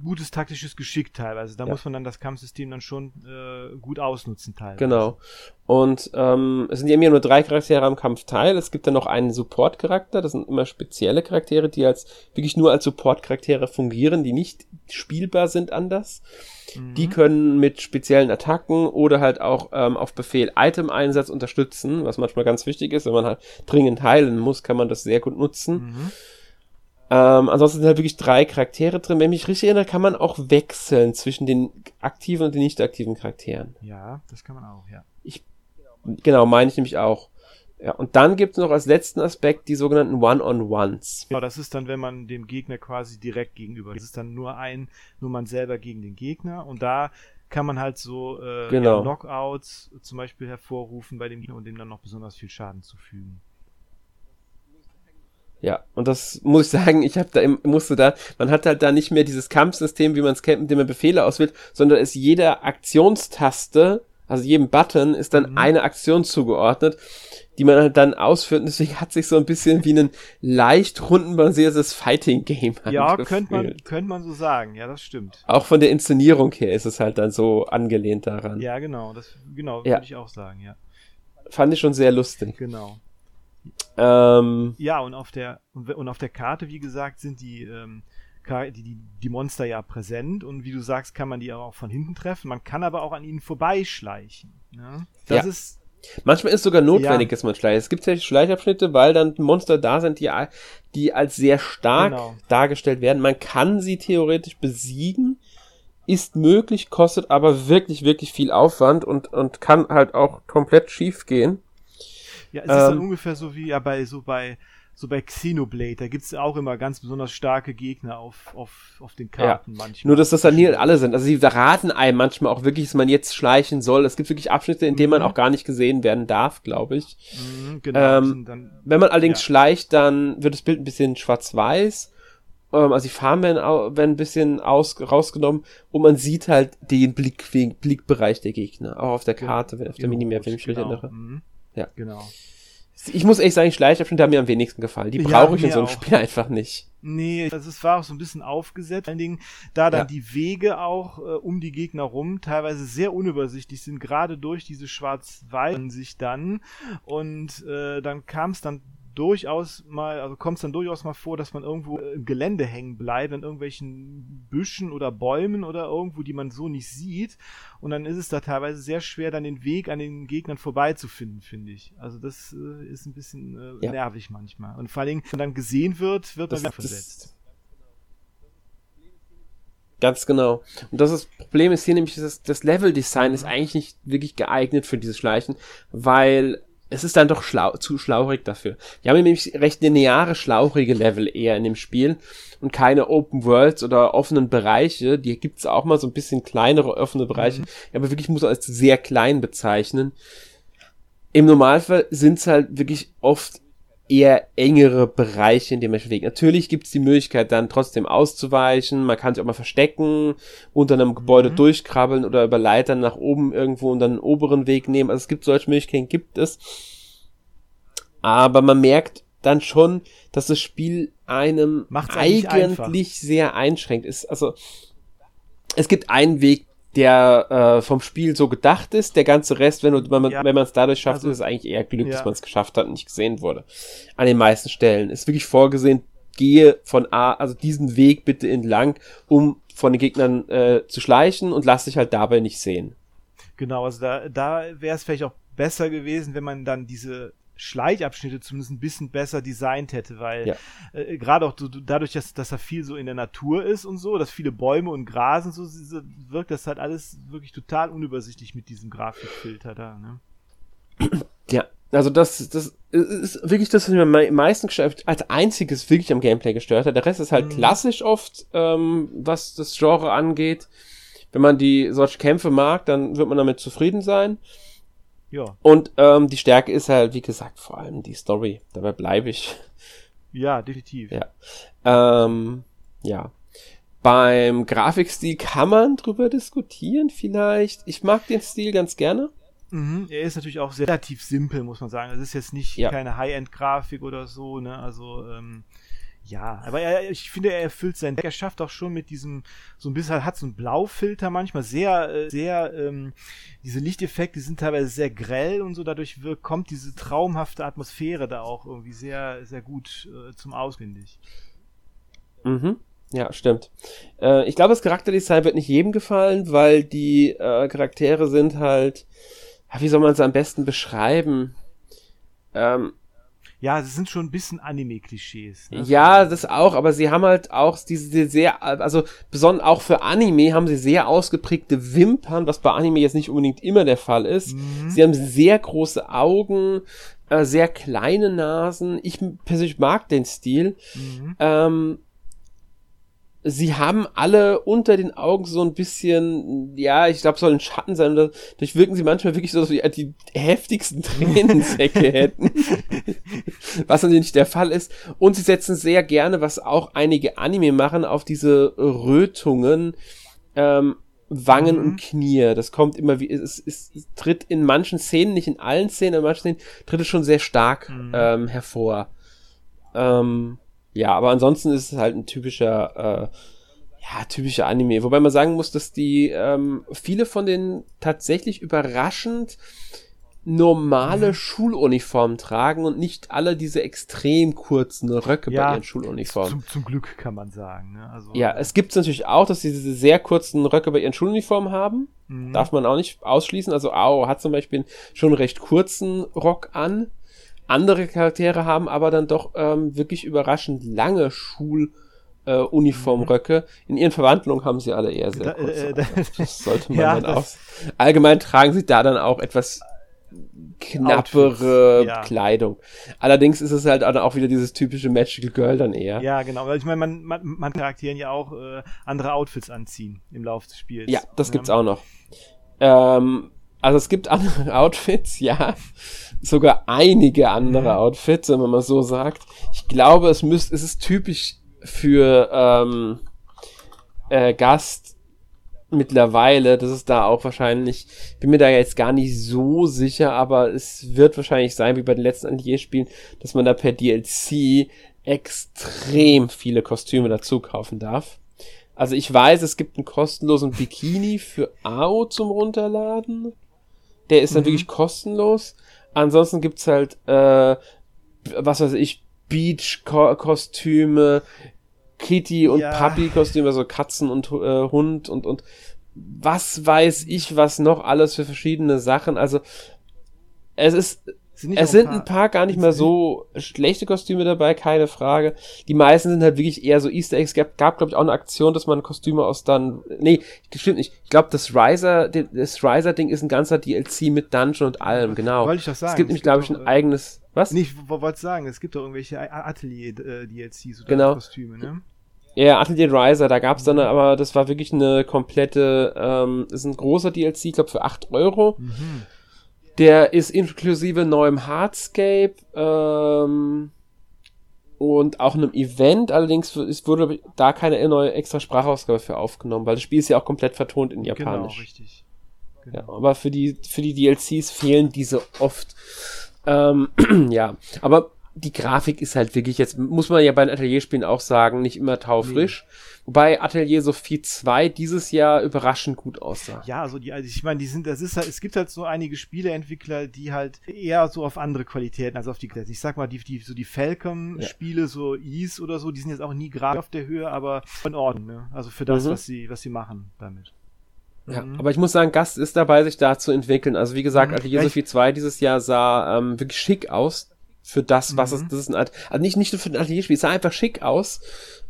gutes taktisches Geschick teilweise. Da ja. muss man dann das Kampfsystem dann schon äh, gut ausnutzen teilweise. Genau. Und ähm, es sind ja nur drei Charaktere am Kampf teil. Es gibt dann noch einen Support-Charakter. Das sind immer spezielle Charaktere, die als wirklich nur als Support-Charaktere fungieren, die nicht spielbar sind anders. Mhm. Die können mit speziellen Attacken oder halt auch ähm, auf Befehl Item-Einsatz unterstützen, was manchmal ganz wichtig ist. Wenn man halt dringend heilen muss, kann man das sehr gut nutzen. Mhm. Ähm, ansonsten sind halt wirklich drei Charaktere drin. Wenn ich mich richtig erinnere, kann man auch wechseln zwischen den aktiven und den nicht aktiven Charakteren. Ja, das kann man auch, ja. Ich, genau, meine ich nämlich auch. Ja, und dann gibt es noch als letzten Aspekt die sogenannten One-on-Ones. Genau, das ist dann, wenn man dem Gegner quasi direkt gegenüber. Das ist dann nur ein, nur man selber gegen den Gegner. Und da kann man halt so äh, Genau. Knockouts zum Beispiel hervorrufen bei dem Gegner und dem dann noch besonders viel Schaden zufügen. Ja, und das muss ich sagen, ich habe da musste da, man hat halt da nicht mehr dieses Kampfsystem, wie man es kennt, mit dem man Befehle auswählt, sondern ist jeder Aktionstaste, also jedem Button ist dann Mhm. eine Aktion zugeordnet, die man halt dann ausführt. Und deswegen hat sich so ein bisschen wie ein leicht rundenbasiertes Fighting-Game Ja, angefühlt. könnte man, könnte man so sagen. Ja, das stimmt. Auch von der Inszenierung her ist es halt dann so angelehnt daran. Ja, genau. Das, genau, Ja. würde ich auch sagen, ja. Fand ich schon sehr lustig. Genau. Ähm, Ja, und auf der, und, auf der Karte, wie gesagt, sind die, ähm, die, die, die Monster ja präsent und wie du sagst, kann man die auch von hinten treffen. Man kann aber auch an ihnen vorbeischleichen. Ja? Das Ja. ist, Manchmal ist sogar notwendig, Ja. dass man schleicht. Es gibt ja Schleichabschnitte, weil dann Monster da sind, die, die als sehr stark Genau. dargestellt werden. Man kann sie theoretisch besiegen, ist möglich, kostet aber wirklich, wirklich viel Aufwand und, und kann halt auch komplett schief gehen. Ja, es ist dann Ähm. ungefähr so wie ja bei, so bei, so bei Xenoblade. Da gibt's auch immer ganz besonders starke Gegner auf, auf, auf den Karten manchmal. Nur, dass das dann nie alle sind. Also sie verraten einem manchmal auch wirklich, dass man jetzt schleichen soll. Es gibt wirklich Abschnitte, in denen man Mhm. auch gar nicht gesehen werden darf, glaube ich. Mhm, genau. Ähm, dann, Wenn man allerdings Ja. schleicht, dann wird das Bild ein bisschen schwarz-weiß. Ähm, also die Farben werden, werden ein bisschen aus, rausgenommen und man sieht halt den Blick, Blickbereich der Gegner. Auch auf der Karte, auf der in Minimap, wenn ich mich genau. erinnere. Mhm. Ja. Genau. Ich muss echt sagen, Schleichabschnitte haben mir am wenigsten gefallen. Die Ja, brauche ich in so einem auch. Spiel einfach nicht. Nee, also es war auch so ein bisschen aufgesetzt. Vor allen Dingen, da dann Ja. die Wege auch äh, um die Gegner rum teilweise sehr unübersichtlich sind, gerade durch diese schwarz-weiß sich dann. Und äh, dann kam es dann durchaus mal, also kommt es dann durchaus mal vor, dass man irgendwo im Gelände hängen bleibt, in irgendwelchen Büschen oder Bäumen oder irgendwo, die man so nicht sieht. Und dann ist es da teilweise sehr schwer, dann den Weg an den Gegnern vorbeizufinden, finde ich. Also das äh, ist ein bisschen äh, Ja. nervig manchmal. Und vor allen Dingen, wenn man dann gesehen wird, wird man Das, wieder das, versetzt. Ganz genau. Und das, ist, Problem ist hier nämlich, das, das Level-Design ist eigentlich nicht wirklich geeignet für dieses Schleichen, weil es ist dann doch schlau, zu schlaurig dafür. Wir haben nämlich recht lineare, schlauchige Level eher in dem Spiel und keine Open Worlds oder offenen Bereiche. Die gibt's auch mal so ein bisschen kleinere offene Bereiche, aber wirklich muss man als sehr klein bezeichnen. Im Normalfall sind's halt wirklich oft eher engere Bereiche, in denen man sich bewegt. Natürlich gibt's die Möglichkeit, dann trotzdem auszuweichen. Man kann sich auch mal verstecken, unter einem Gebäude durchkrabbeln oder über Leitern nach oben irgendwo und dann einen oberen Weg nehmen. Also es gibt solche Möglichkeiten, gibt es. Aber man merkt dann schon, dass das Spiel einem Macht's eigentlich eigentlich sehr einschränkt ist. Also es gibt einen Weg, der äh, vom Spiel so gedacht ist. Der ganze Rest, wenn, man Ja. wenn man es dadurch schafft, Also- ist es eigentlich eher Glück, Ja. dass man es geschafft hat und nicht gesehen wurde. An den meisten Stellen ist wirklich vorgesehen, gehe von A, also diesen Weg bitte entlang, um von den Gegnern äh, zu schleichen und lass dich halt dabei nicht sehen. Genau, also da, da wäre es vielleicht auch besser gewesen, wenn man dann diese Schleichabschnitte zumindest ein bisschen besser designt hätte, weil Ja. äh, gerade auch du, dadurch, dass, dass da viel so in der Natur ist und so, dass viele Bäume und Gras und so, wirkt das halt alles wirklich total unübersichtlich mit diesem Grafikfilter da. Ne? Ja, also das, das ist wirklich das, was mir am mei- meisten gestört als einziges wirklich am Gameplay gestört hat. Der Rest ist halt Mhm. klassisch oft, ähm, was das Genre angeht. Wenn man die solche Kämpfe mag, dann wird man damit zufrieden sein. Ja, Und ähm, die Stärke ist halt, wie gesagt, vor allem die Story. Dabei bleibe ich. ja, definitiv. Ja. Ähm, ja. Beim Grafikstil kann man drüber diskutieren, vielleicht. Ich mag den Stil ganz gerne. Mhm, er ist natürlich auch sehr relativ simpel, muss man sagen. Es ist jetzt nicht Ja. keine High-End-Grafik oder so, ne? Also, ähm, ja, aber er, ich finde, er erfüllt seinen Deck. Er schafft auch schon mit diesem, so ein bisschen, hat so einen Blaufilter manchmal, sehr, äh, sehr, ähm, diese Lichteffekte sind teilweise sehr grell und so, dadurch wirkt, kommt diese traumhafte Atmosphäre da auch irgendwie sehr, sehr gut äh, zum Aus, finde ich. Mhm. Ja, stimmt. Äh, ich glaube, das Charakterdesign wird nicht jedem gefallen, weil die äh, Charaktere sind halt, wie soll man es am besten beschreiben? Ähm, Ja, das sind schon ein bisschen Anime-Klischees. Ne? Ja, das auch, aber sie haben halt auch diese sehr, also besonders auch für Anime haben sie sehr ausgeprägte Wimpern, was bei Anime jetzt nicht unbedingt immer der Fall ist. Mhm. Sie haben sehr große Augen, äh, sehr kleine Nasen. Ich persönlich mag den Stil. Mhm. Ähm, sie haben alle unter den Augen so ein bisschen, ja, ich glaube, soll ein Schatten sein. Oder durchwirken sie manchmal wirklich so, dass sie die heftigsten Tränensäcke hätten. was natürlich nicht der Fall ist. Und sie setzen sehr gerne, was auch einige Anime machen, auf diese Rötungen. Ähm, Wangen mhm. und Knie. Das kommt immer wie, es, es, es, tritt in manchen Szenen, nicht in allen Szenen, in manchen Szenen tritt es schon sehr stark mhm. ähm, hervor. Ähm, ja, aber ansonsten ist es halt ein typischer, äh, ja, typischer Anime. Wobei man sagen muss, dass die ähm, viele von den tatsächlich überraschend normale mhm. Schuluniformen tragen und nicht alle diese extrem kurzen Röcke ja, bei ihren Schuluniformen. Zum, zum Glück kann man sagen. Ne? Also, ja, es gibt natürlich auch, dass sie diese sehr kurzen Röcke bei ihren Schuluniformen haben. Mhm. Darf man auch nicht ausschließen. Also Ao hat zum Beispiel schon einen recht kurzen Rock an. Andere Charaktere haben aber dann doch ähm, wirklich überraschend lange Schuluniformröcke. Äh, In ihren Verwandlungen haben sie alle eher sehr kurze. Da, äh, das sollte man ja, dann aus. Allgemein tragen sie da dann auch etwas knappere ja. Kleidung. Allerdings ist es halt auch wieder dieses typische Magical Girl dann eher. Ja, genau. Weil ich meine, man, man, man Charakteren ja auch äh, andere Outfits anziehen im Laufe des Spiels. Ja, das gibt's auch noch. Ähm, also es gibt andere Outfits, ja. Sogar einige andere mhm. Outfits, wenn man mal so sagt. Ich glaube, es müsste, es ist typisch für ähm, äh, Gast mittlerweile, das ist da auch wahrscheinlich, bin mir da jetzt gar nicht so sicher, aber es wird wahrscheinlich sein, wie bei den letzten Antier-Spielen, dass man da per DLC extrem viele Kostüme dazu kaufen darf. Also ich weiß, es gibt einen kostenlosen Bikini für AO zum Runterladen. Der ist dann mhm. wirklich kostenlos. Ansonsten gibt's halt, äh, was weiß ich, Beach-Kostüme, Kitty und ja. Puppy-Kostüme, also Katzen und äh, Hund und, und was weiß ich, was noch alles für verschiedene Sachen. Also es ist sind es sind ein paar gar nicht mehr so schlechte Kostüme dabei, keine Frage. Die meisten sind halt wirklich eher so Easter Eggs. Gab, gab glaube ich, auch eine Aktion, dass man Kostüme aus dann. Nee, stimmt nicht. Ich glaube, das Riser, das Riser-Ding ist ein ganzer DLC mit Dungeon und allem, genau. Wollte ich doch sagen. Es gibt nämlich, glaube ich, ein äh, eigenes. Was? Nicht, wollte sagen, es gibt doch irgendwelche Atelier-DLCs oder genau. Kostüme, ne? Ja, Atelier Riser, da gab's dann, aber das war wirklich eine komplette, ähm, ist ein großer DLC, ich glaube für 8 Euro. Mhm der ist inklusive neuem Hardscape ähm, und auch einem Event. Allerdings wurde da keine neue extra Sprachausgabe für aufgenommen, weil das Spiel ist ja auch komplett vertont in Japanisch. Genau, richtig. Genau. Ja, aber für die, für die DLCs fehlen diese oft. Ähm, ja, aber die Grafik ist halt wirklich jetzt, muss man ja bei den Atelierspielen auch sagen, nicht immer taufrisch. Nee. Wobei Atelier Sophie 2 dieses Jahr überraschend gut aussah. Ja, also die, also ich meine, die sind, das ist halt, es gibt halt so einige Spieleentwickler, die halt eher so auf andere Qualitäten, also auf die, ich sag mal, die, die so die Falcom-Spiele, ja. so Ease oder so, die sind jetzt auch nie gerade auf der Höhe, aber in Ordnung, ne? Also für das, mhm. was sie, was sie machen damit. Ja, mhm. aber ich muss sagen, Gast ist dabei, sich da zu entwickeln. Also wie gesagt, mhm. Atelier Sophie 2 dieses Jahr sah ähm, wirklich schick aus für das, was mhm. es, das ist ein also nicht, nicht nur für ein Atelierspiel, es sah einfach schick aus.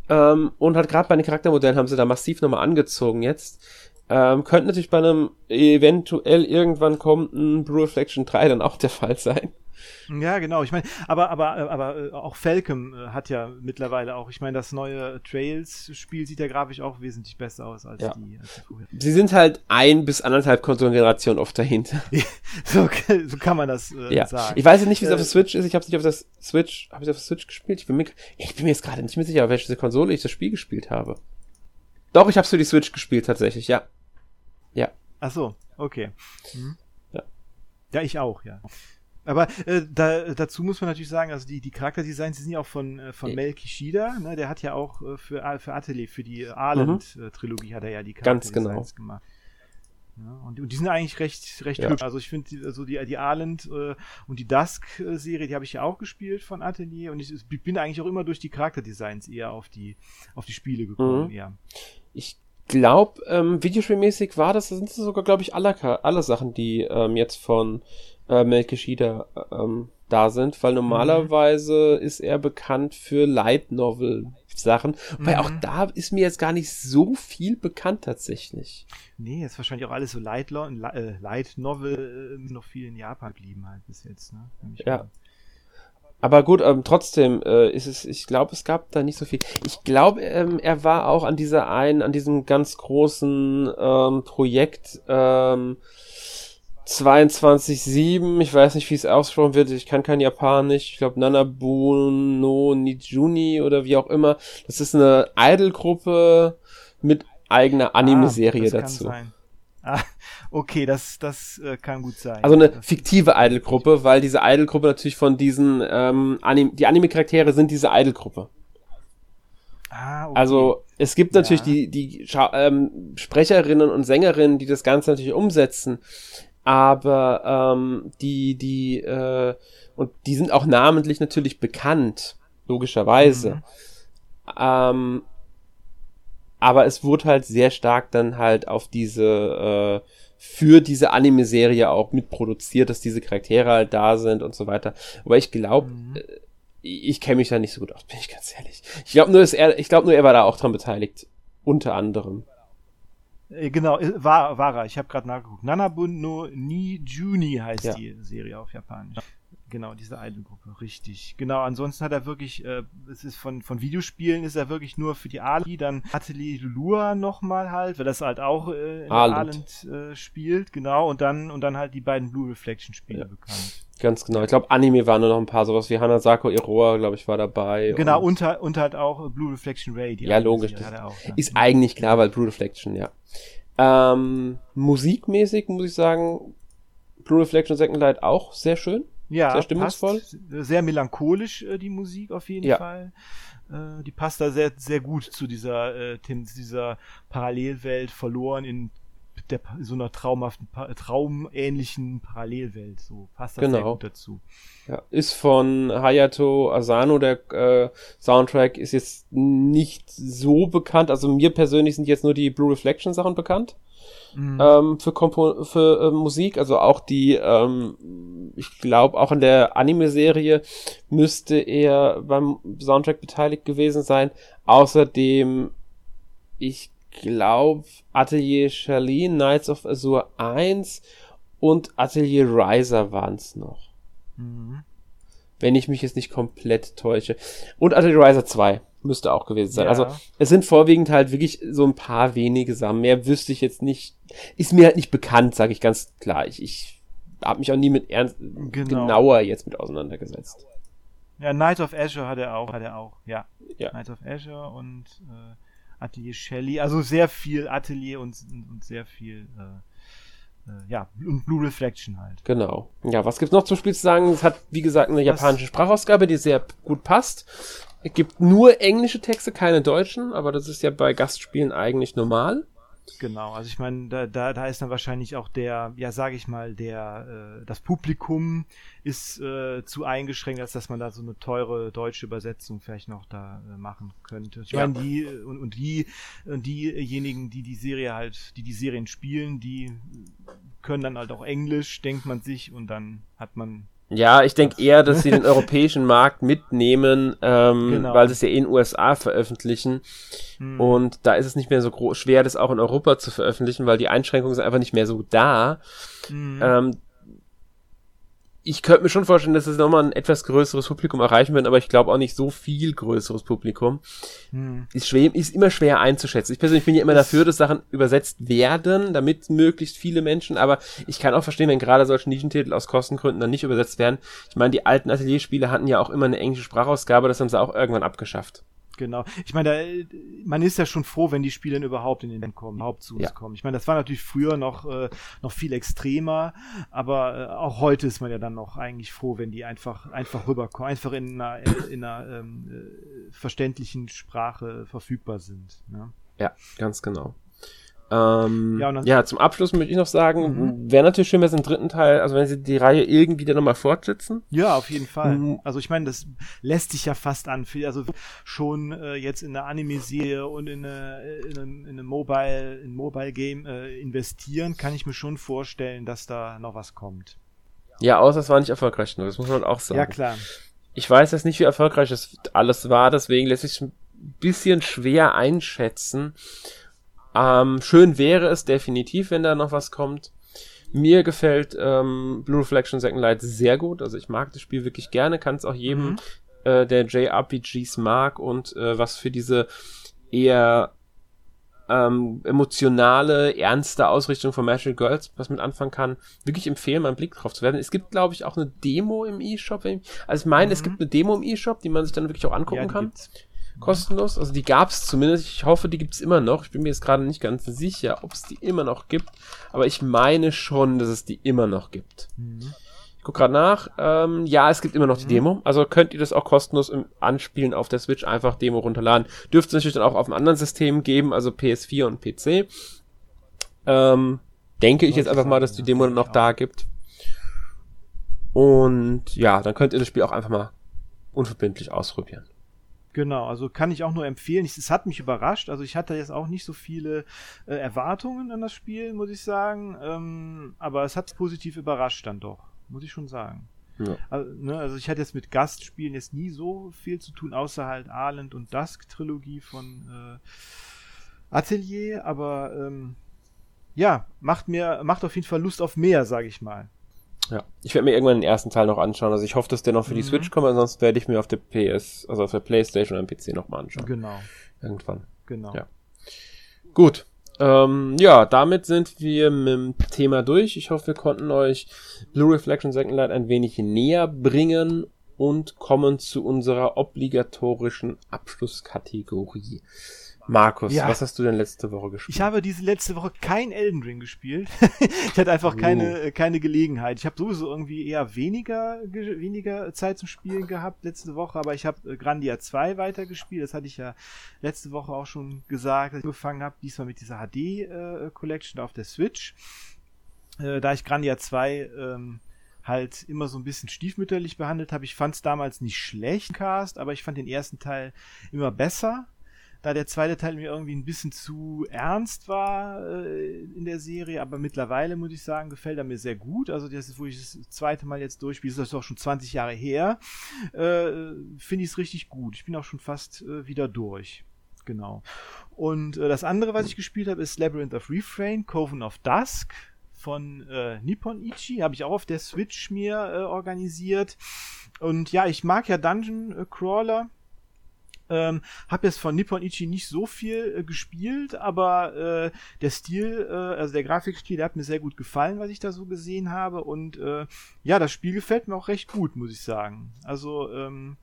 Ähm, und halt gerade bei den Charaktermodellen haben sie da massiv nochmal angezogen jetzt. Ähm, könnte natürlich bei einem eventuell irgendwann kommenden Blue Reflection 3 dann auch der Fall sein. Ja, genau. Ich meine, aber aber aber äh, auch Falcom äh, hat ja mittlerweile auch. Ich meine, das neue Trails-Spiel sieht ja grafisch auch wesentlich besser aus als ja. die. Als die Sie sind halt ein bis anderthalb Konsolengenerationen oft dahinter. so, so, kann man das äh, ja. sagen. Ich weiß nicht, wie es äh, auf der Switch ist. Ich habe es nicht auf der Switch. Habe ich auf der Switch gespielt? Ich bin mir, ich bin mir jetzt gerade nicht mehr sicher, auf welche Konsole ich das Spiel gespielt habe. Doch, ich habe es für die Switch gespielt tatsächlich. Ja. Ja. Ach so. Okay. Mhm. Ja. Ja, ich auch. Ja. Aber äh, da, dazu muss man natürlich sagen, also die, die Charakterdesigns die sind ja auch von, äh, von Mel Kishida, ne? der hat ja auch äh, für, für Atelier, für die Arland-Trilogie mhm. hat er ja die Charakterdesigns genau. gemacht. Ja, und, und, die sind eigentlich recht, recht ja. hübsch. Also ich finde, also die, die Arland äh, und die Dusk-Serie, die habe ich ja auch gespielt von Atelier und ich, ich, bin eigentlich auch immer durch die Charakterdesigns eher auf die, auf die Spiele gekommen, mhm. ja. Ich glaube, ähm, Videospielmäßig war das, das sind sogar, glaube ich, alle, alle Sachen, die ähm, jetzt von äh, Melkishida ähm, da sind, weil normalerweise mhm. ist er bekannt für Light Novel Sachen, weil mhm. auch da ist mir jetzt gar nicht so viel bekannt tatsächlich. Nee, ist wahrscheinlich auch alles so Light, äh, Light Novel äh, noch viel in Japan geblieben halt bis jetzt, ne? Ja. Mal. Aber gut, ähm, trotzdem äh, ist es, ich glaube, es gab da nicht so viel. Ich glaube, ähm, er war auch an dieser einen, an diesem ganz großen ähm, Projekt ähm, 22.7, ich weiß nicht, wie es ausgesprochen wird, ich kann kein Japanisch, ich glaube Nanabu no Nijuni oder wie auch immer. Das ist eine Idol-Gruppe mit eigener ah, Anime-Serie ah, dazu. Kann sein. Ah, okay, das, das äh, kann gut sein. Also eine fiktive Idol-Gruppe, weil diese Idol-Gruppe natürlich von diesen ähm, Anim die Anime-Charaktere sind diese Idol-Gruppe. Ah, okay. Also es gibt natürlich ja. die, die ähm, Sprecherinnen und Sängerinnen, die das Ganze natürlich umsetzen, aber ähm, die, die, äh, und die sind auch namentlich natürlich bekannt, logischerweise. Mhm. Ähm, aber es wurde halt sehr stark dann halt auf diese, äh, für diese Anime-Serie auch mitproduziert, dass diese Charaktere halt da sind und so weiter. Aber ich glaube, mhm. äh, ich kenne mich da nicht so gut aus, bin ich ganz ehrlich. Ich glaube nur, dass er, ich glaube nur, er war da auch dran beteiligt. Unter anderem. Äh, genau, äh, war, war er. Ich habe gerade nachgeguckt. Nanabun no Ni Juni heißt ja. die Serie auf Japanisch. Genau, diese Idol-Gruppe, richtig. Genau, ansonsten hat er wirklich, äh, es ist von, von Videospielen ist er wirklich nur für die Ali, dann Atelier Lulua nochmal halt, weil das halt auch äh, in Arland äh, spielt, genau, und dann, und dann halt die beiden Blue Reflection-Spiele ja. bekannt. Ganz genau. Ich glaube, Anime waren nur noch ein paar, sowas wie Hanasako Iroha, glaube ich, war dabei. Genau, und, und, und halt auch Blue Reflection Ray. Die ja, logisch. Das auch, ist ja. eigentlich klar, weil Blue Reflection, ja. Ähm, musikmäßig muss ich sagen, Blue Reflection Second Light auch sehr schön. Ja, sehr stimmungsvoll. sehr melancholisch, äh, die Musik auf jeden ja. Fall. Äh, die passt da sehr, sehr gut zu dieser, äh, dieser Parallelwelt verloren in der, so einer traumhaften, traumähnlichen Parallelwelt. So passt das genau. sehr gut dazu. Ja, ist von Hayato Asano, der äh, Soundtrack ist jetzt nicht so bekannt. Also mir persönlich sind jetzt nur die Blue Reflection Sachen bekannt. Mhm. Ähm, für, Kompo für äh, Musik, also auch die, ähm, ich glaube, auch in der Anime-Serie müsste er beim Soundtrack beteiligt gewesen sein. Außerdem, ich glaube, Atelier Charlene, Knights of Azure 1 und Atelier Riser waren es noch. Mhm. Wenn ich mich jetzt nicht komplett täusche. Und Atelier Riser 2 müsste auch gewesen sein. Also, ja. Also es sind vorwiegend halt wirklich so ein paar wenige Sachen. Mehr wüsste ich jetzt nicht. Ist mir halt nicht bekannt, sage ich ganz klar. Ich, ich habe mich auch nie mit ernst genau. genauer jetzt mit auseinandergesetzt. Ja, Night of Azure hat er auch, hat er auch, ja. ja. Night of Azure und äh, Atelier Shelley, also sehr viel Atelier und, und sehr viel äh, äh, ja, und Blue Reflection halt. Genau. Ja, was gibt's noch zum Spiel zu sagen? Es hat, wie gesagt, eine japanische Sprachausgabe, die sehr gut passt. Es gibt nur englische Texte, keine deutschen, aber das ist ja bei Gastspielen eigentlich normal. Genau, also ich meine, da, da, da ist dann wahrscheinlich auch der, ja, sage ich mal, der, äh, das Publikum ist äh, zu eingeschränkt, als dass man da so eine teure deutsche Übersetzung vielleicht noch da äh, machen könnte. Ich ja. meine, die und, und die und diejenigen, die die Serie halt, die die Serien spielen, die können dann halt auch Englisch, denkt man sich, und dann hat man ja, ich denke eher, dass sie den europäischen Markt mitnehmen, ähm, genau. weil sie es ja in den USA veröffentlichen. Hm. Und da ist es nicht mehr so schwer, das auch in Europa zu veröffentlichen, weil die Einschränkungen sind einfach nicht mehr so da. Hm. Ähm, ich könnte mir schon vorstellen, dass es nochmal ein etwas größeres Publikum erreichen wird, aber ich glaube auch nicht so viel größeres Publikum. Hm. Ist, schwer, ist immer schwer einzuschätzen. Ich persönlich bin ja immer dafür, dass Sachen übersetzt werden, damit möglichst viele Menschen, aber ich kann auch verstehen, wenn gerade solche Nischentitel aus Kostengründen dann nicht übersetzt werden. Ich meine, die alten Atelierspiele hatten ja auch immer eine englische Sprachausgabe, das haben sie auch irgendwann abgeschafft. Genau. Ich meine, man ist ja schon froh, wenn die Spiele überhaupt in den kommen, überhaupt zu uns ja. kommen. Ich meine, das war natürlich früher noch, äh, noch viel extremer, aber äh, auch heute ist man ja dann noch eigentlich froh, wenn die einfach, einfach rüberkommen, einfach in einer, in einer ähm, äh, verständlichen Sprache verfügbar sind. Ne? Ja, ganz genau. Ähm, ja, ja, zum Abschluss möchte ich noch sagen, mhm. wäre natürlich schön, wenn sie im dritten Teil, also wenn sie die Reihe irgendwie dann nochmal fortsetzen. Ja, auf jeden Fall. Mhm. Also ich meine, das lässt sich ja fast an. Also schon äh, jetzt in der Anime-Serie und in eine, in eine, in eine Mobile, in Mobile Game äh, investieren, kann ich mir schon vorstellen, dass da noch was kommt. Ja, außer es war nicht erfolgreich genug, das muss man auch sagen. Ja, klar. Ich weiß jetzt nicht, wie erfolgreich das alles war, deswegen lässt sich ein bisschen schwer einschätzen. Ähm, schön wäre es definitiv, wenn da noch was kommt. Mir gefällt ähm, Blue Reflection Second Light sehr gut. Also ich mag das Spiel wirklich gerne, kann es auch jedem, mhm. äh, der JRPGs mag und äh, was für diese eher ähm, emotionale, ernste Ausrichtung von Magical Girls was mit anfangen kann, wirklich empfehlen, mal einen Blick drauf zu werden. Es gibt, glaube ich, auch eine Demo im E-Shop. Also ich meine, mhm. es gibt eine Demo im E-Shop, die man sich dann wirklich auch angucken ja, kann. Gibt's. Kostenlos. Also die gab es zumindest. Ich hoffe, die gibt es immer noch. Ich bin mir jetzt gerade nicht ganz sicher, ob es die immer noch gibt. Aber ich meine schon, dass es die immer noch gibt. Mhm guck gerade nach. Ähm, ja, es gibt immer noch die mhm. Demo. Also könnt ihr das auch kostenlos im Anspielen auf der Switch einfach Demo runterladen. Dürft es natürlich dann auch auf einem anderen System geben, also PS4 und PC. Ähm, denke ich jetzt einfach mal, dass die Demo dann noch da gibt. Und ja, dann könnt ihr das Spiel auch einfach mal unverbindlich ausprobieren. Genau, also kann ich auch nur empfehlen. Es hat mich überrascht. Also ich hatte jetzt auch nicht so viele äh, Erwartungen an das Spiel, muss ich sagen. Ähm, aber es hat positiv überrascht dann doch muss ich schon sagen. Ja. Also, ne, also, ich hatte jetzt mit Gastspielen jetzt nie so viel zu tun, außer halt Arland und Dusk Trilogie von äh, Atelier, aber ähm, ja, macht mir, macht auf jeden Fall Lust auf mehr, sage ich mal. Ja, ich werde mir irgendwann den ersten Teil noch anschauen. Also ich hoffe, dass der noch für die mhm. Switch kommt, ansonsten werde ich mir auf der PS, also auf der Playstation oder am PC nochmal anschauen. Genau. Irgendwann. Genau. Ja. Gut. Ähm, ja, damit sind wir mit dem Thema durch. Ich hoffe, wir konnten euch Blue Reflection Second Light ein wenig näher bringen und kommen zu unserer obligatorischen Abschlusskategorie. Markus, ja. was hast du denn letzte Woche gespielt? Ich habe diese letzte Woche kein Elden Ring gespielt. ich hatte einfach oh. keine, keine Gelegenheit. Ich habe sowieso irgendwie eher weniger, weniger Zeit zum Spielen gehabt letzte Woche, aber ich habe äh, Grandia 2 weitergespielt. Das hatte ich ja letzte Woche auch schon gesagt, dass ich angefangen habe, diesmal mit dieser HD äh, Collection auf der Switch. Äh, da ich Grandia 2 ähm, halt immer so ein bisschen stiefmütterlich behandelt habe. Ich fand es damals nicht schlecht, Cast, aber ich fand den ersten Teil immer besser da der zweite Teil mir irgendwie ein bisschen zu ernst war äh, in der Serie, aber mittlerweile muss ich sagen, gefällt er mir sehr gut. Also das ist, wo ich das zweite Mal jetzt durchspiele, das ist doch schon 20 Jahre her, äh, finde ich es richtig gut. Ich bin auch schon fast äh, wieder durch. Genau. Und äh, das andere, was ich gespielt habe, ist Labyrinth of Refrain, Coven of Dusk von äh, Nippon Ichi, habe ich auch auf der Switch mir äh, organisiert. Und ja, ich mag ja Dungeon Crawler ähm, hab jetzt von Nippon Ichi nicht so viel äh, gespielt, aber äh, der Stil, äh, also der Grafikstil, der hat mir sehr gut gefallen, was ich da so gesehen habe. Und äh, ja, das Spiel gefällt mir auch recht gut, muss ich sagen. Also ähm,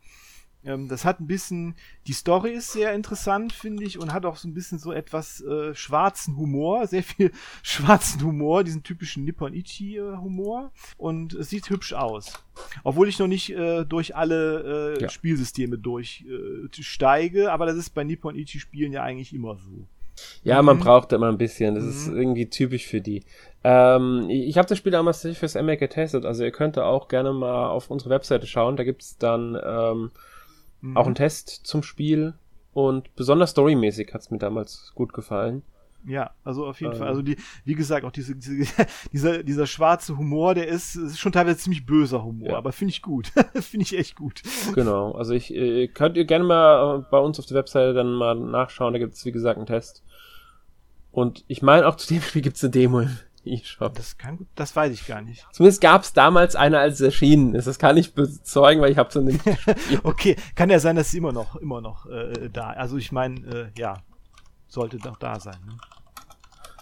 ähm, das hat ein bisschen, die Story ist sehr interessant, finde ich, und hat auch so ein bisschen so etwas äh, schwarzen Humor, sehr viel schwarzen Humor, diesen typischen Nippon-Ichi-Humor. Und es sieht hübsch aus. Obwohl ich noch nicht äh, durch alle äh, ja. Spielsysteme durchsteige, äh, aber das ist bei Nippon-Ichi-Spielen ja eigentlich immer so. Ja, man mhm. braucht immer ein bisschen. Das mhm. ist irgendwie typisch für die. Ähm, ich habe das Spiel damals fürs MA getestet. Also ihr könnt auch gerne mal auf unsere Webseite schauen. Da gibt's dann ähm, Mhm. Auch ein Test zum Spiel und besonders storymäßig hat's mir damals gut gefallen. Ja, also auf jeden ähm. Fall. Also die, wie gesagt, auch diese, diese, dieser, dieser schwarze Humor, der ist, ist schon teilweise ziemlich böser Humor, ja. aber finde ich gut. finde ich echt gut. Genau, also ich äh, könnt ihr gerne mal äh, bei uns auf der Webseite dann mal nachschauen, da gibt es wie gesagt einen Test. Und ich meine auch zu dem Spiel gibt es eine Demo E-Shop. Das kann, das weiß ich gar nicht. Zumindest gab es damals eine, als es erschienen ist. Das kann ich bezeugen, weil ich habe so nicht. okay, kann ja sein, dass sie immer noch, immer noch äh, da. Also ich meine, äh, ja, sollte doch da sein. Ne?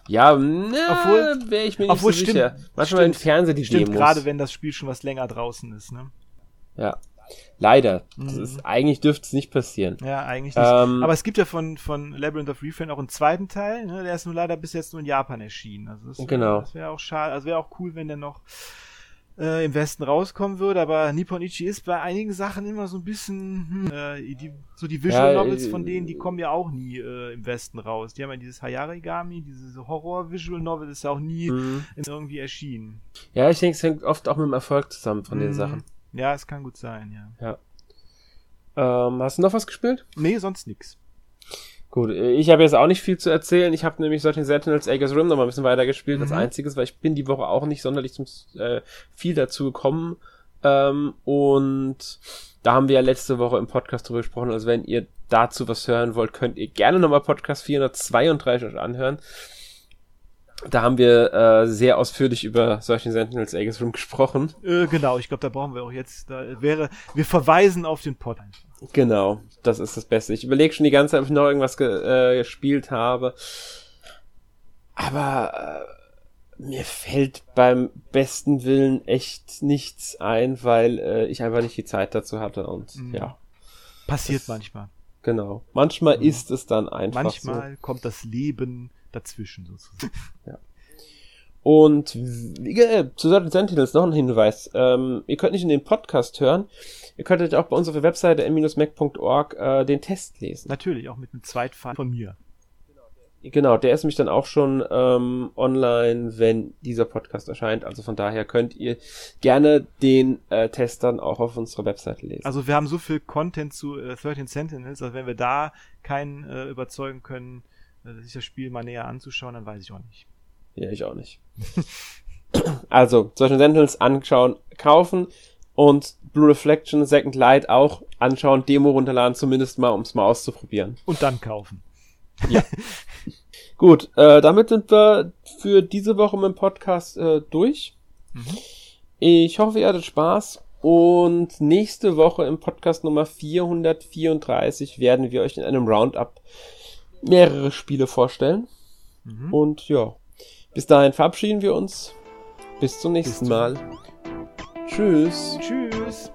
Ja, ne, obwohl wäre ich mir nicht so stimmt, sicher. Manchmal im Fernsehen die Stimmt, Demos. gerade wenn das Spiel schon was länger draußen ist, ne? Ja. Leider. Mhm. ist, eigentlich dürfte es nicht passieren. Ja, eigentlich nicht. Ähm, Aber es gibt ja von, von Labyrinth of Refrain auch einen zweiten Teil, ne? Der ist nur leider bis jetzt nur in Japan erschienen. Also das, genau. das wäre auch schade. Also wäre auch cool, wenn der noch äh, im Westen rauskommen würde, aber Nippon Ichi ist bei einigen Sachen immer so ein bisschen, hm, äh, die, so die Visual ja, Novels von denen, die kommen ja auch nie äh, im Westen raus. Die haben ja dieses Hayarigami, dieses Horror-Visual Novel ist ja auch nie mhm. irgendwie erschienen. Ja, ich denke, es hängt oft auch mit dem Erfolg zusammen von mhm. den Sachen. Ja, es kann gut sein, ja. Ja. Ähm, hast du noch was gespielt? Nee, sonst nix. Gut, ich habe jetzt auch nicht viel zu erzählen. Ich habe nämlich solchen Sentinels Aegis Rim noch mal ein bisschen weiter gespielt mhm. als einziges, weil ich bin die Woche auch nicht sonderlich zum, äh, viel dazu gekommen. Ähm, und da haben wir ja letzte Woche im Podcast drüber gesprochen. Also wenn ihr dazu was hören wollt, könnt ihr gerne nochmal Podcast 432 euch anhören. Da haben wir äh, sehr ausführlich über solchen Sentinels Aegis Rim gesprochen. Äh, genau, ich glaube, da brauchen wir auch jetzt, da wäre, wir verweisen auf den Pod einfach. Genau, das ist das Beste. Ich überlege schon die ganze Zeit, ob ich noch irgendwas ge äh, gespielt habe. Aber äh, mir fällt beim besten Willen echt nichts ein, weil äh, ich einfach nicht die Zeit dazu hatte und mhm. ja. Passiert das, manchmal. Genau. Manchmal mhm. ist es dann einfach Manchmal so. kommt das Leben dazwischen sozusagen. Ja. Und äh, zu Certain Sentinels noch ein Hinweis. Ähm, ihr könnt nicht in den Podcast hören. Ihr könntet auch bei uns auf der Webseite m-mac.org äh, den Test lesen. Natürlich, auch mit einem Zweitfall von mir. Genau, der ist nämlich dann auch schon ähm, online, wenn dieser Podcast erscheint. Also von daher könnt ihr gerne den äh, Test dann auch auf unserer Webseite lesen. Also wir haben so viel Content zu äh, 13 Sentinels, also wenn wir da keinen äh, überzeugen können, sich das Spiel mal näher anzuschauen, dann weiß ich auch nicht. Ja, ich auch nicht. also, solche Sentinels anschauen, kaufen und Blue Reflection, Second Light auch anschauen, Demo runterladen, zumindest mal, um es mal auszuprobieren. Und dann kaufen. Ja. Gut, äh, damit sind wir für diese Woche mit dem Podcast äh, durch. Mhm. Ich hoffe, ihr hattet Spaß. Und nächste Woche im Podcast Nummer 434 werden wir euch in einem Roundup mehrere Spiele vorstellen. Mhm. Und ja, bis dahin verabschieden wir uns. Bis zum nächsten Bis Mal. Tschüss. Tschüss.